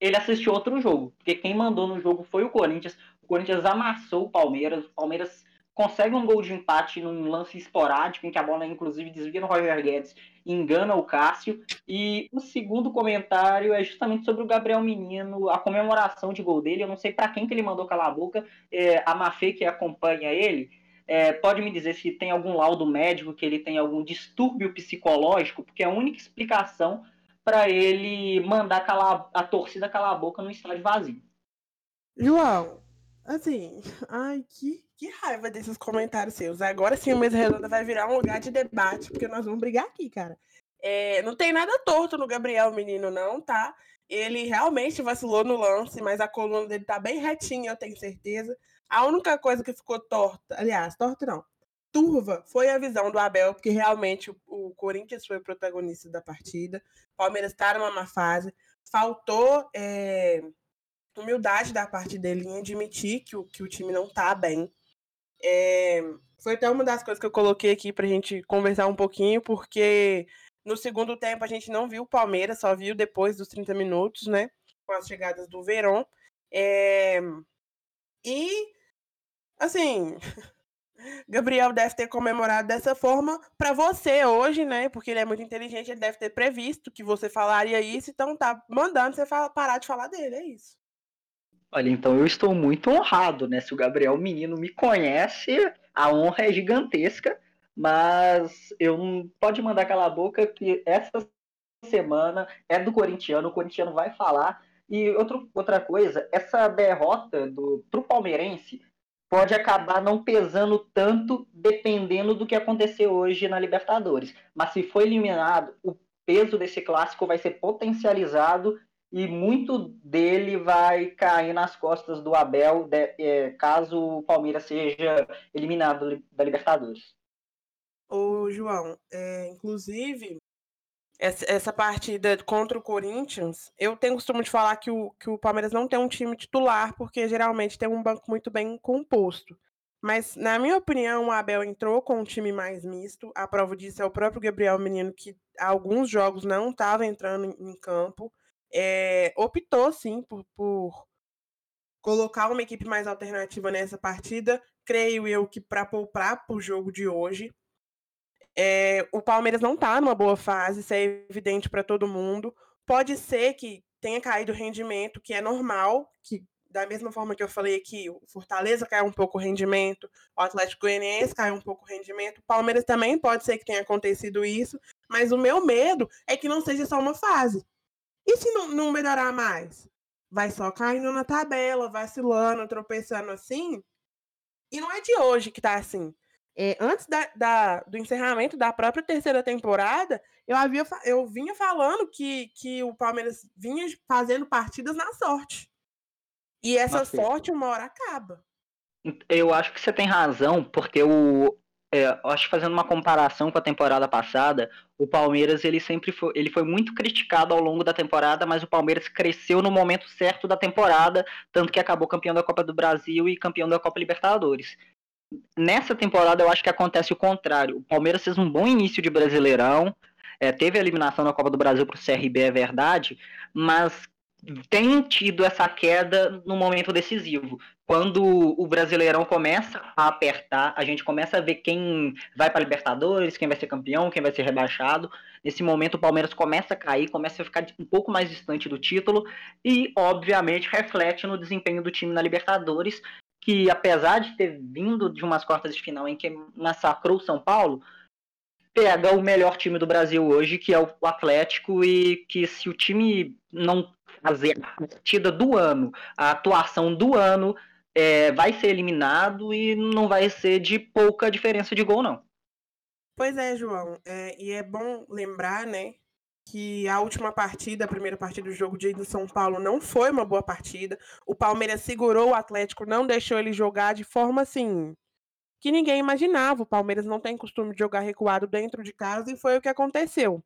ele assistiu outro jogo, porque quem mandou no jogo foi o Corinthians. O Corinthians amassou o Palmeiras, o Palmeiras consegue um gol de empate num lance esporádico, em que a bola inclusive desvia no Roger Guedes engana o Cássio. E o segundo comentário é justamente sobre o Gabriel Menino, a comemoração de gol dele. Eu não sei para quem que ele mandou calar a boca, é, a Mafê que acompanha ele. É, pode me dizer se tem algum laudo médico que ele tem algum distúrbio psicológico, porque a única explicação para ele mandar calar, a torcida calar a boca no estádio vazio. João, assim, ai, que, que raiva desses comentários seus. Agora sim, o Mesa Redonda vai virar um lugar de debate, porque nós vamos brigar aqui, cara. É, não tem nada torto no Gabriel Menino, não, tá? Ele realmente vacilou no lance, mas a coluna dele tá bem retinha, eu tenho certeza. A única coisa que ficou torta, aliás, torta não, turva, foi a visão do Abel, porque realmente o, o Corinthians foi o protagonista da partida. Palmeiras está numa má fase. Faltou é, humildade da parte dele em admitir que o, que o time não tá bem. É, foi até uma das coisas que eu coloquei aqui pra gente conversar um pouquinho, porque no segundo tempo a gente não viu o Palmeiras, só viu depois dos 30 minutos, né? Com as chegadas do Verón. É, e, assim, <laughs> Gabriel deve ter comemorado dessa forma para você hoje, né? Porque ele é muito inteligente, ele deve ter previsto que você falaria isso, então tá mandando você parar de falar dele, é isso. Olha, então eu estou muito honrado, né? Se o Gabriel Menino me conhece, a honra é gigantesca, mas eu pode mandar aquela boca que essa semana é do corintiano, o corintiano vai falar. E outro, outra coisa, essa derrota do pro palmeirense pode acabar não pesando tanto dependendo do que acontecer hoje na Libertadores. Mas se for eliminado, o peso desse clássico vai ser potencializado e muito dele vai cair nas costas do Abel de, é, caso o Palmeiras seja eliminado da Libertadores. Ô, João, é, inclusive, essa, essa, partida contra o Corinthians, eu tenho costume de falar que o, que o Palmeiras não tem um time titular, porque geralmente tem um banco muito bem composto. Mas, na minha opinião, o Abel entrou com um time mais misto. A prova disso é o próprio Gabriel Menino, que alguns jogos não estava entrando em, em campo é, optou sim por, por colocar uma equipe mais alternativa nessa partida. Creio eu que para poupar para o jogo de hoje. É, o Palmeiras não está numa boa fase, isso é evidente para todo mundo. Pode ser que tenha caído o rendimento, que é normal, que da mesma forma que eu falei aqui, o Fortaleza caiu um pouco o rendimento, o Atlético Goianiense caiu um pouco o rendimento, o Palmeiras também pode ser que tenha acontecido isso, mas o meu medo é que não seja só uma fase. E se não, não melhorar mais? Vai só caindo na tabela, vacilando, tropeçando assim. E não é de hoje que tá assim. É, antes da, da, do encerramento da própria terceira temporada, eu, havia, eu vinha falando que, que o Palmeiras vinha fazendo partidas na sorte. E essa Mas, sorte, uma hora acaba. Eu acho que você tem razão, porque o, é, acho que fazendo uma comparação com a temporada passada, o Palmeiras ele sempre foi, ele foi muito criticado ao longo da temporada, mas o Palmeiras cresceu no momento certo da temporada, tanto que acabou campeão da Copa do Brasil e campeão da Copa Libertadores. Nessa temporada eu acho que acontece o contrário. O Palmeiras fez um bom início de Brasileirão, é, teve a eliminação da Copa do Brasil para o CRB, é verdade, mas tem tido essa queda no momento decisivo. Quando o Brasileirão começa a apertar, a gente começa a ver quem vai para Libertadores, quem vai ser campeão, quem vai ser rebaixado. Nesse momento, o Palmeiras começa a cair, começa a ficar um pouco mais distante do título e, obviamente, reflete no desempenho do time na Libertadores, que apesar de ter vindo de umas quartas de final em que massacrou o São Paulo, pega o melhor time do Brasil hoje, que é o Atlético, e que se o time não fazer a partida do ano, a atuação do ano, é, vai ser eliminado e não vai ser de pouca diferença de gol, não. Pois é, João. É, e é bom lembrar, né, que a última partida, a primeira partida do jogo de São Paulo, não foi uma boa partida. O Palmeiras segurou o Atlético, não deixou ele jogar de forma assim que ninguém imaginava. O Palmeiras não tem costume de jogar recuado dentro de casa e foi o que aconteceu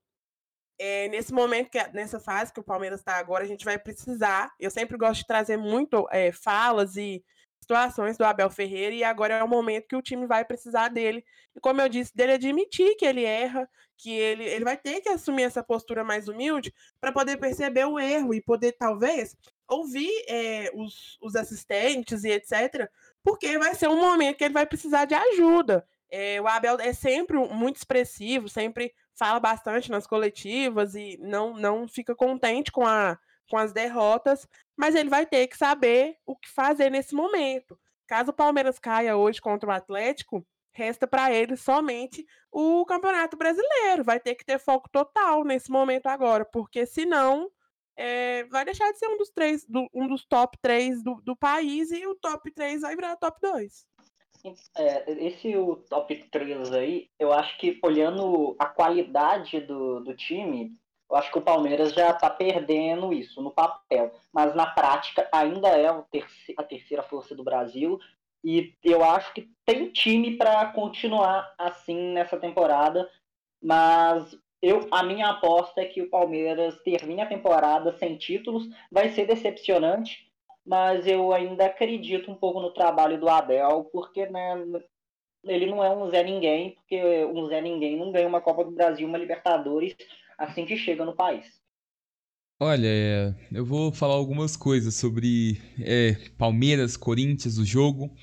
é, nesse momento, que, nessa fase que o Palmeiras está agora, a gente vai precisar. Eu sempre gosto de trazer muito é, falas e situações do Abel Ferreira, e agora é o momento que o time vai precisar dele. E como eu disse, dele admitir que ele erra, que ele, ele vai ter que assumir essa postura mais humilde para poder perceber o erro e poder, talvez, ouvir é, os, os assistentes e etc. Porque vai ser um momento que ele vai precisar de ajuda. É, o Abel é sempre muito expressivo, sempre fala bastante nas coletivas e não, não fica contente com, a, com as derrotas, mas ele vai ter que saber o que fazer nesse momento. Caso o Palmeiras caia hoje contra o Atlético, resta para ele somente o Campeonato Brasileiro. Vai ter que ter foco total nesse momento agora, porque senão é, vai deixar de ser um dos três, do, um dos top 3 do, do país e o top 3 vai virar top 2. É, esse o top 3 aí, eu acho que olhando a qualidade do, do time, eu acho que o Palmeiras já está perdendo isso no papel. Mas na prática ainda é a terceira força do Brasil. E eu acho que tem time para continuar assim nessa temporada. Mas eu, a minha aposta é que o Palmeiras termine a temporada sem títulos. Vai ser decepcionante, mas eu ainda acredito um pouco no trabalho do Abel, porque né, ele não é um Zé Ninguém, porque um Zé Ninguém não ganha uma Copa do Brasil, uma Libertadores assim que chega no país. Olha, é, eu vou falar algumas coisas sobre é, Palmeiras, Corinthians, o jogo.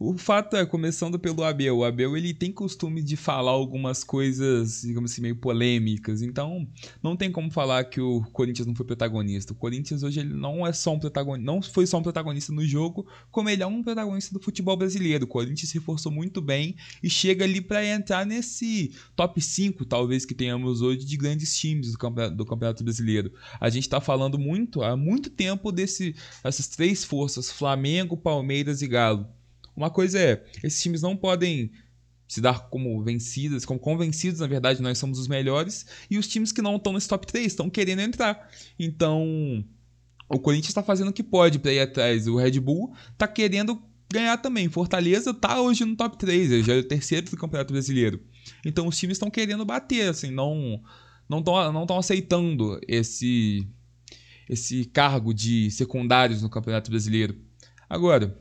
O fato é, começando pelo Abel, o Abel ele tem costume de falar algumas coisas, digamos assim, meio polêmicas. Então, não tem como falar que o Corinthians não foi protagonista. O Corinthians hoje ele não é só um protagonista, não foi só um protagonista no jogo, como ele é um protagonista do futebol brasileiro. O Corinthians se reforçou muito bem e chega ali para entrar nesse top 5, talvez que tenhamos hoje de grandes times do Campeonato, do campeonato Brasileiro. A gente está falando muito há muito tempo desse essas três forças, Flamengo, Palmeiras e Galo. Uma coisa é, esses times não podem se dar como vencidas, como convencidos, na verdade, nós somos os melhores, e os times que não estão nesse top 3 estão querendo entrar. Então, o Corinthians está fazendo o que pode para ir atrás. O Red Bull está querendo ganhar também. Fortaleza está hoje no top 3, já é o terceiro do Campeonato Brasileiro. Então, os times estão querendo bater, assim, não não estão não aceitando esse esse cargo de secundários no Campeonato Brasileiro. Agora,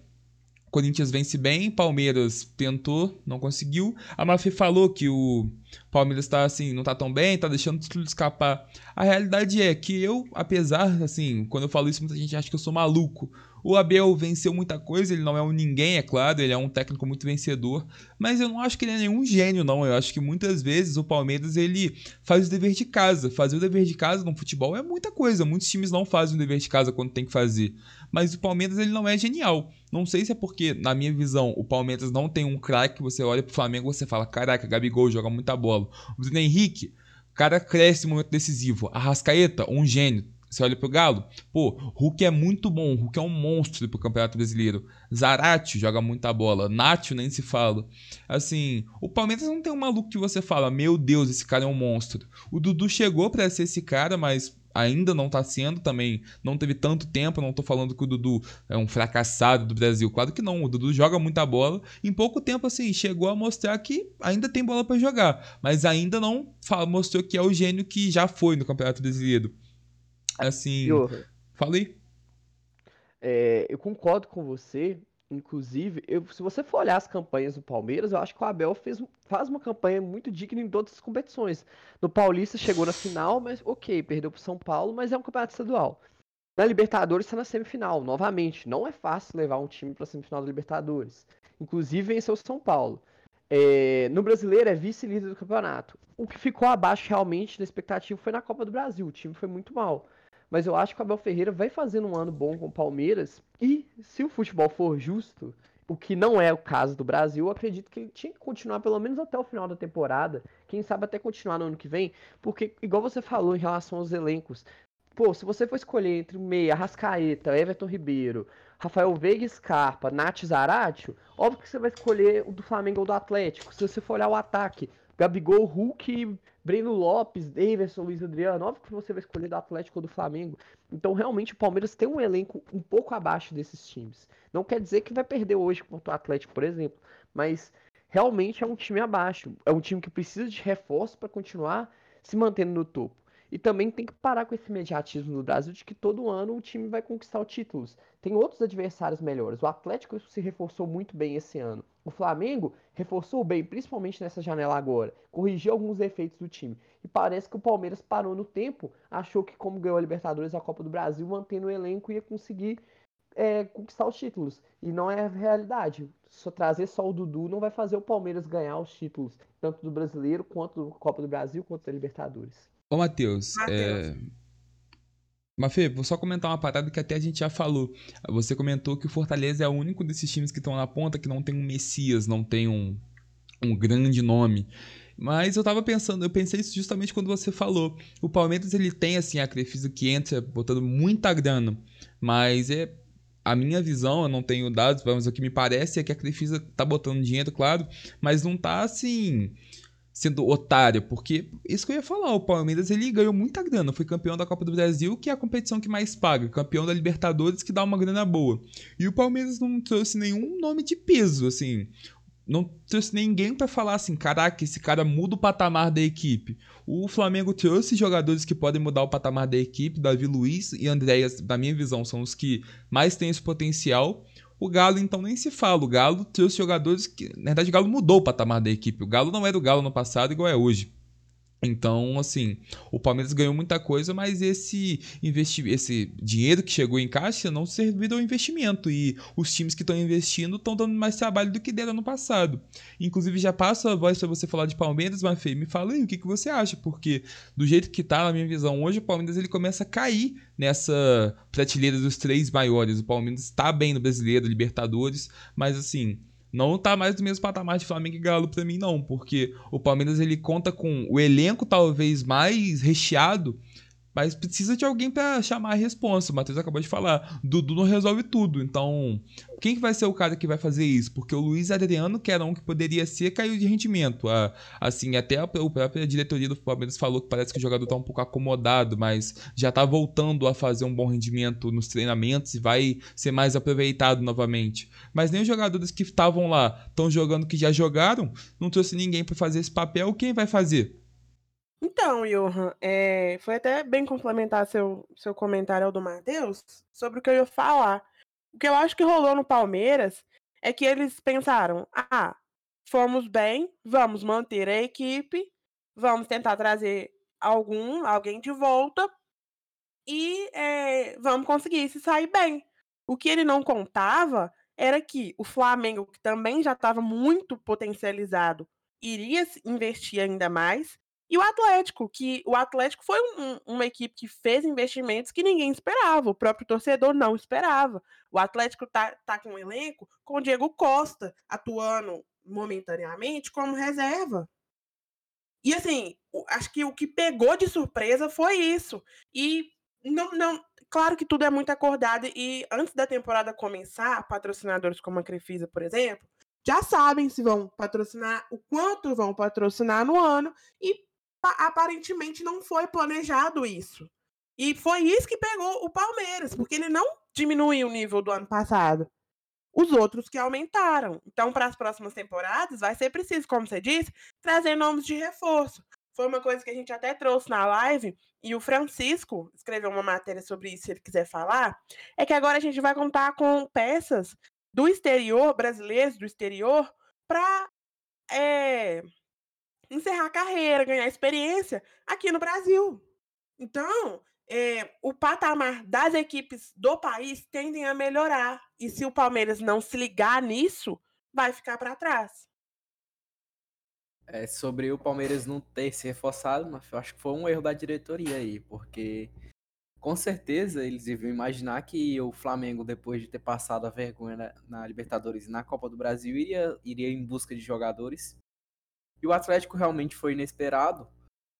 Corinthians vence bem, Palmeiras tentou, não conseguiu. A Mafia falou que o Palmeiras está assim, não está tão bem, está deixando tudo escapar. A realidade é que eu, apesar assim, quando eu falo isso, muita gente acha que eu sou maluco. O Abel venceu muita coisa, ele não é um ninguém, é claro, ele é um técnico muito vencedor, mas eu não acho que ele é nenhum gênio, não. Eu acho que muitas vezes o Palmeiras ele faz o dever de casa. Fazer o dever de casa no futebol é muita coisa. Muitos times não fazem o dever de casa quando tem que fazer mas o Palmeiras ele não é genial. Não sei se é porque, na minha visão, o Palmeiras não tem um craque, você olha pro Flamengo e você fala, caraca, Gabigol joga muita bola. O Bruno Henrique, cara cresce no momento decisivo. Arrascaeta, um gênio. Você olha pro Galo, pô, Hulk é muito bom, Hulk é um monstro pro Campeonato Brasileiro. Zarate joga muita bola, Nacho nem se fala. Assim, o Palmeiras não tem um maluco que você fala, meu Deus, esse cara é um monstro. O Dudu chegou para ser esse cara, mas ainda não está sendo também, não teve tanto tempo, não estou falando que o Dudu é um fracassado do Brasil, claro que não, o Dudu joga muita bola, em pouco tempo assim, chegou a mostrar que ainda tem bola para jogar, mas ainda não mostrou que é o gênio que já foi no Campeonato Brasileiro. Assim, falei. É, eu concordo com você Inclusive, eu, se você for olhar as campanhas do Palmeiras, eu acho que o Abel fez, faz uma campanha muito digna em todas as competições. No Paulista chegou na final, mas ok, perdeu para São Paulo, mas é um campeonato estadual. Na Libertadores está na semifinal, novamente. Não é fácil levar um time para a semifinal da Libertadores. Inclusive venceu o São Paulo. É, no brasileiro é vice-líder do campeonato. O que ficou abaixo realmente da expectativa foi na Copa do Brasil. O time foi muito mal. Mas eu acho que o Abel Ferreira vai fazendo um ano bom com o Palmeiras. E se o futebol for justo, o que não é o caso do Brasil, eu acredito que ele tinha que continuar pelo menos até o final da temporada. Quem sabe até continuar no ano que vem. Porque, igual você falou em relação aos elencos, pô, se você for escolher entre Meia, Rascaeta, Everton Ribeiro, Rafael Veiga Scarpa, Nath Zaratio, óbvio que você vai escolher o do Flamengo ou do Atlético. Se você for olhar o ataque, Gabigol, Hulk, Breno Lopes, Davidson, Luiz Adriano, óbvio que você vai escolher do Atlético ou do Flamengo. Então, realmente, o Palmeiras tem um elenco um pouco abaixo desses times. Não quer dizer que vai perder hoje contra o Atlético, por exemplo, mas realmente é um time abaixo. É um time que precisa de reforço para continuar se mantendo no topo. E também tem que parar com esse mediatismo no Brasil de que todo ano o time vai conquistar títulos. Tem outros adversários melhores. O Atlético se reforçou muito bem esse ano. O Flamengo reforçou bem, principalmente nessa janela agora. Corrigiu alguns defeitos do time. E parece que o Palmeiras parou no tempo, achou que, como ganhou a Libertadores e a Copa do Brasil, mantendo o elenco ia conseguir é, conquistar os títulos. E não é a realidade. Só trazer só o Dudu não vai fazer o Palmeiras ganhar os títulos, tanto do brasileiro, quanto da Copa do Brasil, quanto da Libertadores. Ô, Matheus, é... Mafê, vou só comentar uma parada que até a gente já falou. Você comentou que o Fortaleza é o único desses times que estão na ponta que não tem um Messias, não tem um, um grande nome. Mas eu tava pensando, eu pensei isso justamente quando você falou. O Palmeiras ele tem assim a Crefisa que entra botando muita grana, mas é a minha visão, eu não tenho dados, mas o que me parece é que a Crefisa tá botando dinheiro, claro, mas não tá assim sendo otário, porque isso que eu ia falar, o Palmeiras ele ganhou muita grana, foi campeão da Copa do Brasil, que é a competição que mais paga, campeão da Libertadores que dá uma grana boa. E o Palmeiras não trouxe nenhum nome de peso, assim não trouxe ninguém para falar assim, caraca, esse cara muda o patamar da equipe. O Flamengo trouxe jogadores que podem mudar o patamar da equipe, Davi Luiz e Andréas, da minha visão, são os que mais têm esse potencial. O Galo, então, nem se fala. O Galo trouxe jogadores que, na verdade, o Galo mudou o patamar da equipe. O Galo não era o Galo no passado igual é hoje. Então, assim, o Palmeiras ganhou muita coisa, mas esse, investi esse dinheiro que chegou em caixa não serviu ao investimento. E os times que estão investindo estão dando mais trabalho do que deram no passado. Inclusive, já passo a voz para você falar de Palmeiras, mas Fê, me fala aí o que, que você acha, porque do jeito que tá, na minha visão, hoje o Palmeiras ele começa a cair nessa prateleira dos três maiores. O Palmeiras está bem no Brasileiro, Libertadores, mas assim não tá mais do mesmo patamar de Flamengo e Galo para mim não, porque o Palmeiras ele conta com o elenco talvez mais recheado mas precisa de alguém para chamar a responsa. O Matheus acabou de falar. Dudu não resolve tudo. Então, quem que vai ser o cara que vai fazer isso? Porque o Luiz Adriano, que era um que poderia ser, caiu de rendimento. Ah, assim, até a, a própria diretoria do Palmeiras falou que parece que o jogador tá um pouco acomodado, mas já tá voltando a fazer um bom rendimento nos treinamentos e vai ser mais aproveitado novamente. Mas nem os jogadores que estavam lá estão jogando que já jogaram, não trouxe ninguém para fazer esse papel. Quem vai fazer? Então, Johan, é, foi até bem complementar seu, seu comentário ao do Matheus sobre o que eu ia falar. O que eu acho que rolou no Palmeiras é que eles pensaram: ah, fomos bem, vamos manter a equipe, vamos tentar trazer algum, alguém de volta e é, vamos conseguir se sair bem. O que ele não contava era que o Flamengo, que também já estava muito potencializado, iria investir ainda mais e o Atlético, que o Atlético foi um, uma equipe que fez investimentos que ninguém esperava, o próprio torcedor não esperava. O Atlético tá, tá com um elenco com o Diego Costa atuando momentaneamente como reserva. E assim, acho que o que pegou de surpresa foi isso. E não, não, claro que tudo é muito acordado e antes da temporada começar, patrocinadores como a Crefisa, por exemplo, já sabem se vão patrocinar, o quanto vão patrocinar no ano e aparentemente não foi planejado isso. E foi isso que pegou o Palmeiras, porque ele não diminuiu o nível do ano passado. Os outros que aumentaram. Então, para as próximas temporadas, vai ser preciso, como você disse, trazer nomes de reforço. Foi uma coisa que a gente até trouxe na live, e o Francisco escreveu uma matéria sobre isso, se ele quiser falar. É que agora a gente vai contar com peças do exterior, brasileiros do exterior, para é, encerrar a carreira, ganhar experiência aqui no Brasil. Então, é, o patamar das equipes do país tendem a melhorar. E se o Palmeiras não se ligar nisso, vai ficar para trás. É, sobre o Palmeiras não ter se reforçado, mas eu acho que foi um erro da diretoria aí, porque com certeza eles deviam imaginar que o Flamengo, depois de ter passado a vergonha na, na Libertadores e na Copa do Brasil, iria, iria em busca de jogadores e o Atlético realmente foi inesperado,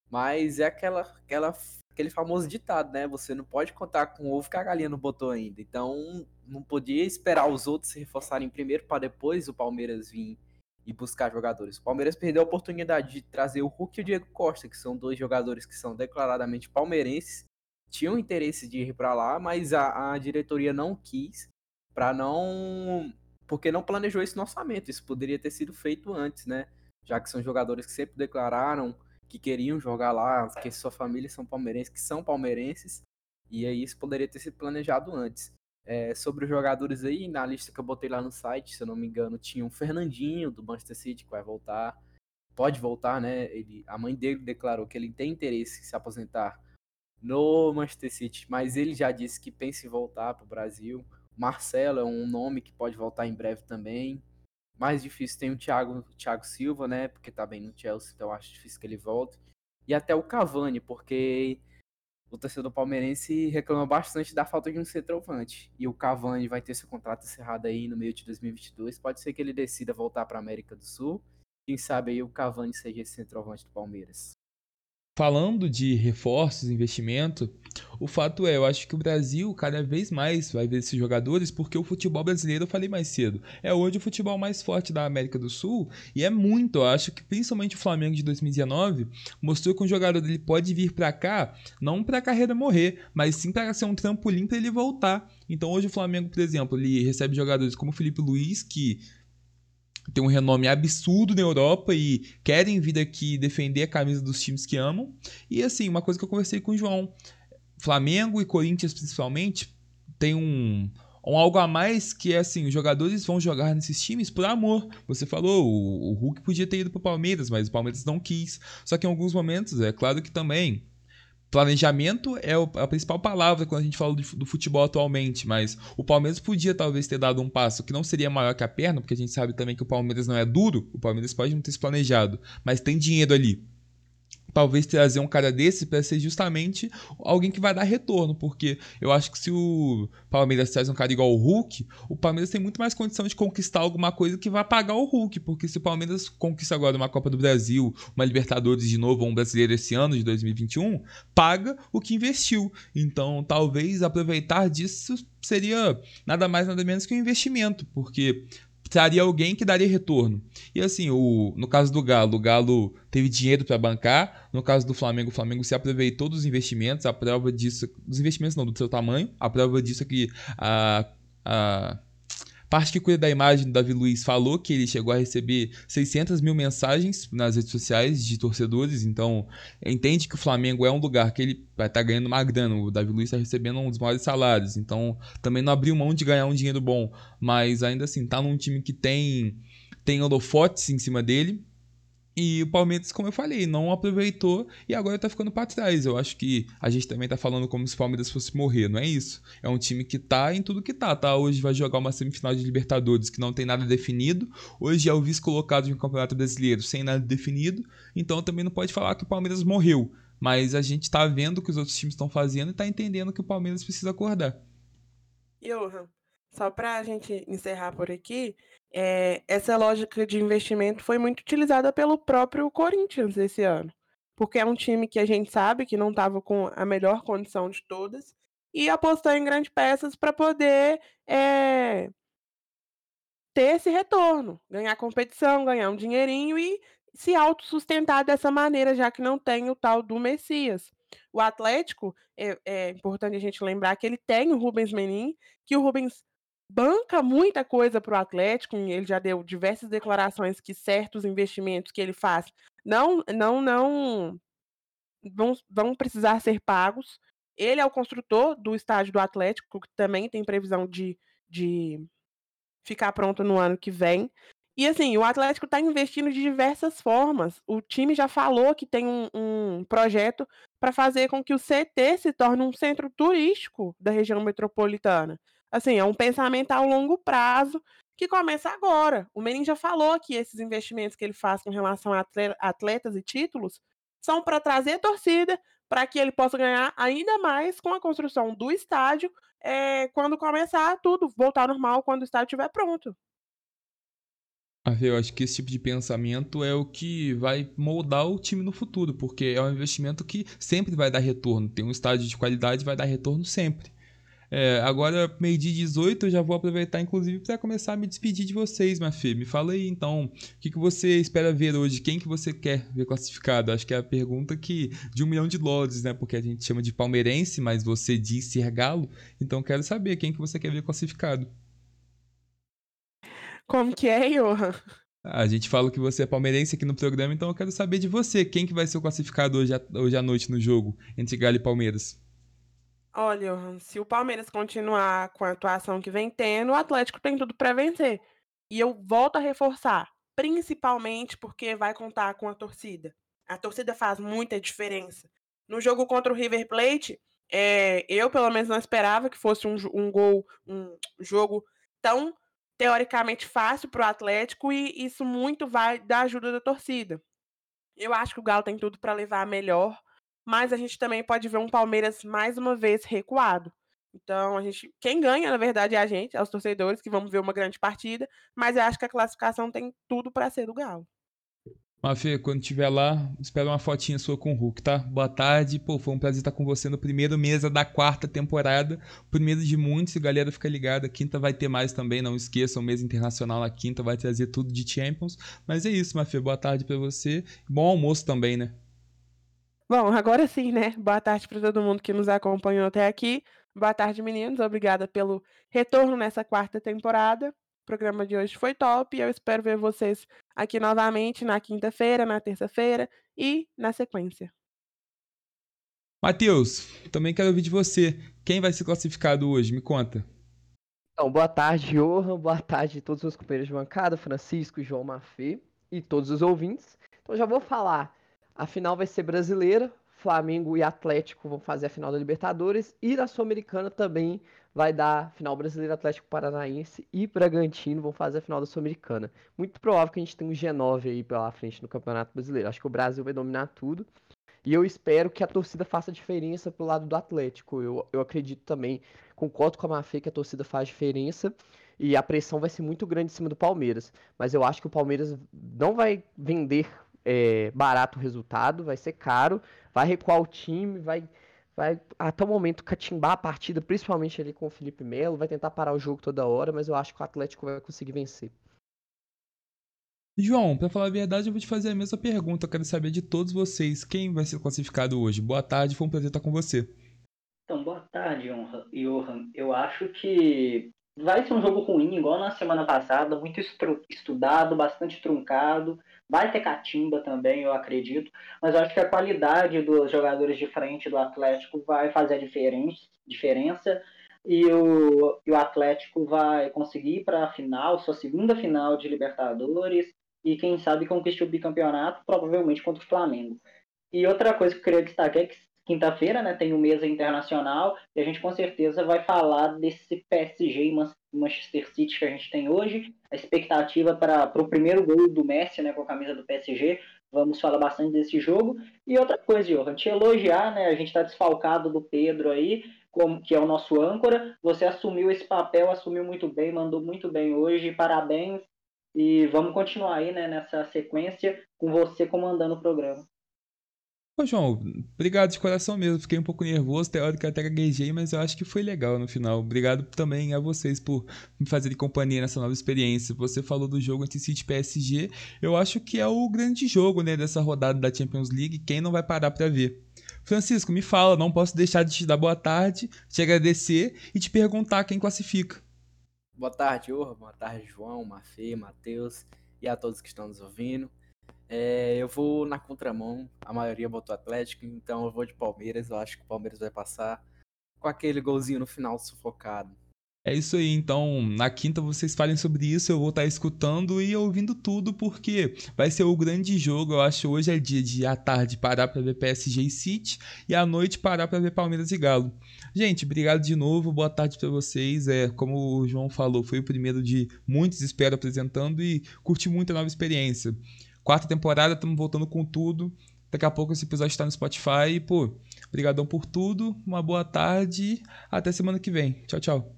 mas é aquela, aquela, aquele famoso ditado, né? Você não pode contar com o ovo que a galinha não botou ainda. Então, não podia esperar os outros se reforçarem primeiro para depois o Palmeiras vir e buscar jogadores. O Palmeiras perdeu a oportunidade de trazer o Hulk e o Diego Costa, que são dois jogadores que são declaradamente palmeirenses, tinham interesse de ir para lá, mas a, a diretoria não quis para não porque não planejou isso no orçamento. Isso poderia ter sido feito antes, né? Já que são jogadores que sempre declararam que queriam jogar lá, que sua família são palmeirenses, que são palmeirenses, e aí isso poderia ter sido planejado antes. É, sobre os jogadores aí, na lista que eu botei lá no site, se eu não me engano, tinha um Fernandinho do Manchester City que vai voltar, pode voltar, né? Ele, a mãe dele declarou que ele tem interesse em se aposentar no Manchester City, mas ele já disse que pensa em voltar para o Brasil. Marcelo é um nome que pode voltar em breve também. Mais difícil tem o Thiago, Thiago Silva, né? Porque tá bem no Chelsea, então acho difícil que ele volte. E até o Cavani, porque o torcedor palmeirense reclama bastante da falta de um centroavante. E o Cavani vai ter seu contrato encerrado aí no meio de 2022. Pode ser que ele decida voltar para América do Sul. quem sabe aí o Cavani seja esse centroavante do Palmeiras. Falando de reforços, investimento, o fato é, eu acho que o Brasil cada vez mais vai ver esses jogadores porque o futebol brasileiro, eu falei mais cedo, é hoje o futebol mais forte da América do Sul e é muito, eu acho que principalmente o Flamengo de 2019 mostrou que um jogador ele pode vir para cá, não para a carreira morrer, mas sim para ser um trampolim para ele voltar. Então hoje o Flamengo, por exemplo, ele recebe jogadores como o Felipe Luiz que tem um renome absurdo na Europa e querem vir aqui defender a camisa dos times que amam. E assim, uma coisa que eu conversei com o João, Flamengo e Corinthians principalmente tem um, um algo a mais que é assim, os jogadores vão jogar nesses times por amor. Você falou, o, o Hulk podia ter ido para o Palmeiras, mas o Palmeiras não quis. Só que em alguns momentos, é claro que também planejamento é a principal palavra quando a gente fala do futebol atualmente, mas o Palmeiras podia talvez ter dado um passo que não seria maior que a perna, porque a gente sabe também que o Palmeiras não é duro, o Palmeiras pode não ter se planejado, mas tem dinheiro ali talvez trazer um cara desse para ser justamente alguém que vai dar retorno, porque eu acho que se o Palmeiras traz um cara igual o Hulk, o Palmeiras tem muito mais condição de conquistar alguma coisa que vai pagar o Hulk, porque se o Palmeiras conquista agora uma Copa do Brasil, uma Libertadores de novo, ou um brasileiro esse ano de 2021, paga o que investiu. Então, talvez aproveitar disso seria nada mais nada menos que um investimento, porque traria alguém que daria retorno. E assim, o, no caso do Galo, o Galo teve dinheiro para bancar. No caso do Flamengo, o Flamengo se aproveitou dos investimentos. A prova disso, dos investimentos não, do seu tamanho. A prova disso é que a, a Parte que cuida da imagem do Davi Luiz falou que ele chegou a receber 600 mil mensagens nas redes sociais de torcedores, então entende que o Flamengo é um lugar que ele vai estar tá ganhando uma grana. O Davi Luiz está recebendo um dos maiores salários, então também não abriu mão de ganhar um dinheiro bom, mas ainda assim, tá num time que tem, tem holofotes em cima dele e o Palmeiras, como eu falei, não aproveitou e agora tá ficando para trás. Eu acho que a gente também tá falando como se o Palmeiras fosse morrer, não é isso? É um time que tá em tudo que tá, tá? Hoje vai jogar uma semifinal de Libertadores que não tem nada definido. Hoje é o vice-colocado de um Campeonato Brasileiro sem nada definido. Então também não pode falar que o Palmeiras morreu. Mas a gente tá vendo o que os outros times estão fazendo e tá entendendo que o Palmeiras precisa acordar. Johan, só pra gente encerrar por aqui, é, essa lógica de investimento foi muito utilizada pelo próprio Corinthians esse ano. Porque é um time que a gente sabe que não estava com a melhor condição de todas e apostou em grandes peças para poder é, ter esse retorno, ganhar competição, ganhar um dinheirinho e se autossustentar dessa maneira, já que não tem o tal do Messias. O Atlético, é, é importante a gente lembrar que ele tem o Rubens Menin, que o Rubens banca muita coisa para o Atlético, ele já deu diversas declarações que certos investimentos que ele faz não não não vão, vão precisar ser pagos. Ele é o construtor do estádio do Atlético, que também tem previsão de, de ficar pronto no ano que vem. E assim, o Atlético está investindo de diversas formas. O time já falou que tem um, um projeto para fazer com que o CT se torne um centro turístico da região metropolitana. Assim, é um pensamento a longo prazo que começa agora. O Menin já falou que esses investimentos que ele faz com relação a atletas e títulos são para trazer torcida, para que ele possa ganhar ainda mais com a construção do estádio é, quando começar tudo, voltar ao normal quando o estádio estiver pronto. Eu acho que esse tipo de pensamento é o que vai moldar o time no futuro, porque é um investimento que sempre vai dar retorno. Tem um estádio de qualidade, vai dar retorno sempre. É, agora, meio-dia 18, eu já vou aproveitar, inclusive, para começar a me despedir de vocês, minha filha. Me fala aí, então, o que, que você espera ver hoje? Quem que você quer ver classificado? Acho que é a pergunta que de um milhão de dólares, né? Porque a gente chama de palmeirense, mas você diz ser galo. Então, quero saber quem que você quer ver classificado. Como que é, Johan? A gente fala que você é palmeirense aqui no programa, então eu quero saber de você. Quem que vai ser o classificado hoje, hoje à noite no jogo entre Galo e Palmeiras? Olha, se o Palmeiras continuar com a atuação que vem tendo, o Atlético tem tudo para vencer. E eu volto a reforçar, principalmente porque vai contar com a torcida. A torcida faz muita diferença. No jogo contra o River Plate, é, eu pelo menos não esperava que fosse um, um gol, um jogo tão teoricamente fácil para o Atlético e isso muito vai da ajuda da torcida. Eu acho que o Galo tem tudo para levar a melhor mas a gente também pode ver um Palmeiras mais uma vez recuado. Então, a gente, quem ganha, na verdade, é a gente, é os torcedores que vamos ver uma grande partida, mas eu acho que a classificação tem tudo para ser do Galo. Mafê, quando estiver lá, espera uma fotinha sua com o Hulk, tá? Boa tarde. Pô, foi um prazer estar com você no primeiro mesa da quarta temporada. Primeiro de muitos, e galera fica ligada. Quinta vai ter mais também, não esqueçam. Mesa internacional na quinta vai trazer tudo de Champions. Mas é isso, Mafê. Boa tarde para você. Bom almoço também, né? Bom, agora sim, né? Boa tarde para todo mundo que nos acompanhou até aqui. Boa tarde, meninos. Obrigada pelo retorno nessa quarta temporada. O programa de hoje foi top e eu espero ver vocês aqui novamente na quinta-feira, na terça-feira e na sequência. Matheus, também quero ouvir de você. Quem vai ser classificado hoje? Me conta. Então, boa tarde, Johan. Boa tarde a todos os meus companheiros de bancada, Francisco, João Mafê e todos os ouvintes. Então, já vou falar. A final vai ser brasileira. Flamengo e Atlético vão fazer a final da Libertadores. E da Sul-Americana também vai dar final brasileiro Atlético Paranaense e Bragantino vão fazer a final da Sul-Americana. Muito provável que a gente tenha um G9 aí pela frente no Campeonato Brasileiro. Acho que o Brasil vai dominar tudo. E eu espero que a torcida faça diferença pro lado do Atlético. Eu, eu acredito também, concordo com a Mafê que a torcida faz diferença. E a pressão vai ser muito grande em cima do Palmeiras. Mas eu acho que o Palmeiras não vai vender é, barato o resultado, vai ser caro, vai recuar o time, vai vai até o momento catimbar a partida, principalmente ali com o Felipe Melo, vai tentar parar o jogo toda hora, mas eu acho que o Atlético vai conseguir vencer. João, para falar a verdade, eu vou te fazer a mesma pergunta. Eu quero saber de todos vocês quem vai ser classificado hoje. Boa tarde, foi um prazer estar com você. Então, boa tarde, Johan. Eu acho que vai ser um jogo ruim, igual na semana passada, muito estudado, bastante truncado. Vai ter catimba também, eu acredito. Mas eu acho que a qualidade dos jogadores de frente do Atlético vai fazer a diferença. E o, e o Atlético vai conseguir para a final, sua segunda final de Libertadores. E quem sabe conquiste o bicampeonato, provavelmente contra o Flamengo. E outra coisa que eu queria destacar é que quinta-feira, né, tem o Mesa Internacional, e a gente com certeza vai falar desse PSG e Manchester City que a gente tem hoje, a expectativa para o primeiro gol do Messi, né, com a camisa do PSG, vamos falar bastante desse jogo. E outra coisa, Johan, te elogiar, né, a gente está desfalcado do Pedro aí, como, que é o nosso âncora, você assumiu esse papel, assumiu muito bem, mandou muito bem hoje, parabéns, e vamos continuar aí, né, nessa sequência, com você comandando o programa. Ô, João, obrigado de coração mesmo. Fiquei um pouco nervoso, teórico até gaguejei, mas eu acho que foi legal no final. Obrigado também a vocês por me fazerem companhia nessa nova experiência. Você falou do jogo entre City PSG. Eu acho que é o grande jogo, né, dessa rodada da Champions League. Quem não vai parar para ver? Francisco, me fala, não posso deixar de te dar boa tarde, te agradecer e te perguntar quem classifica. Boa tarde, Urra. Boa tarde, João, Mafê, Matheus e a todos que estão nos ouvindo. É, eu vou na contramão, a maioria botou Atlético, então eu vou de Palmeiras. Eu acho que o Palmeiras vai passar com aquele golzinho no final sufocado. É isso aí, então na quinta vocês falem sobre isso, eu vou estar escutando e ouvindo tudo, porque vai ser o grande jogo. Eu acho hoje é dia de à tarde parar para ver PSG e City e à noite parar para ver Palmeiras e Galo. Gente, obrigado de novo, boa tarde para vocês. É, como o João falou, foi o primeiro de muitos, espero, apresentando e curti muito a nova experiência. Quarta temporada, estamos voltando com tudo. Daqui a pouco esse episódio está no Spotify. Pô, obrigadão por tudo. Uma boa tarde. Até semana que vem. Tchau, tchau.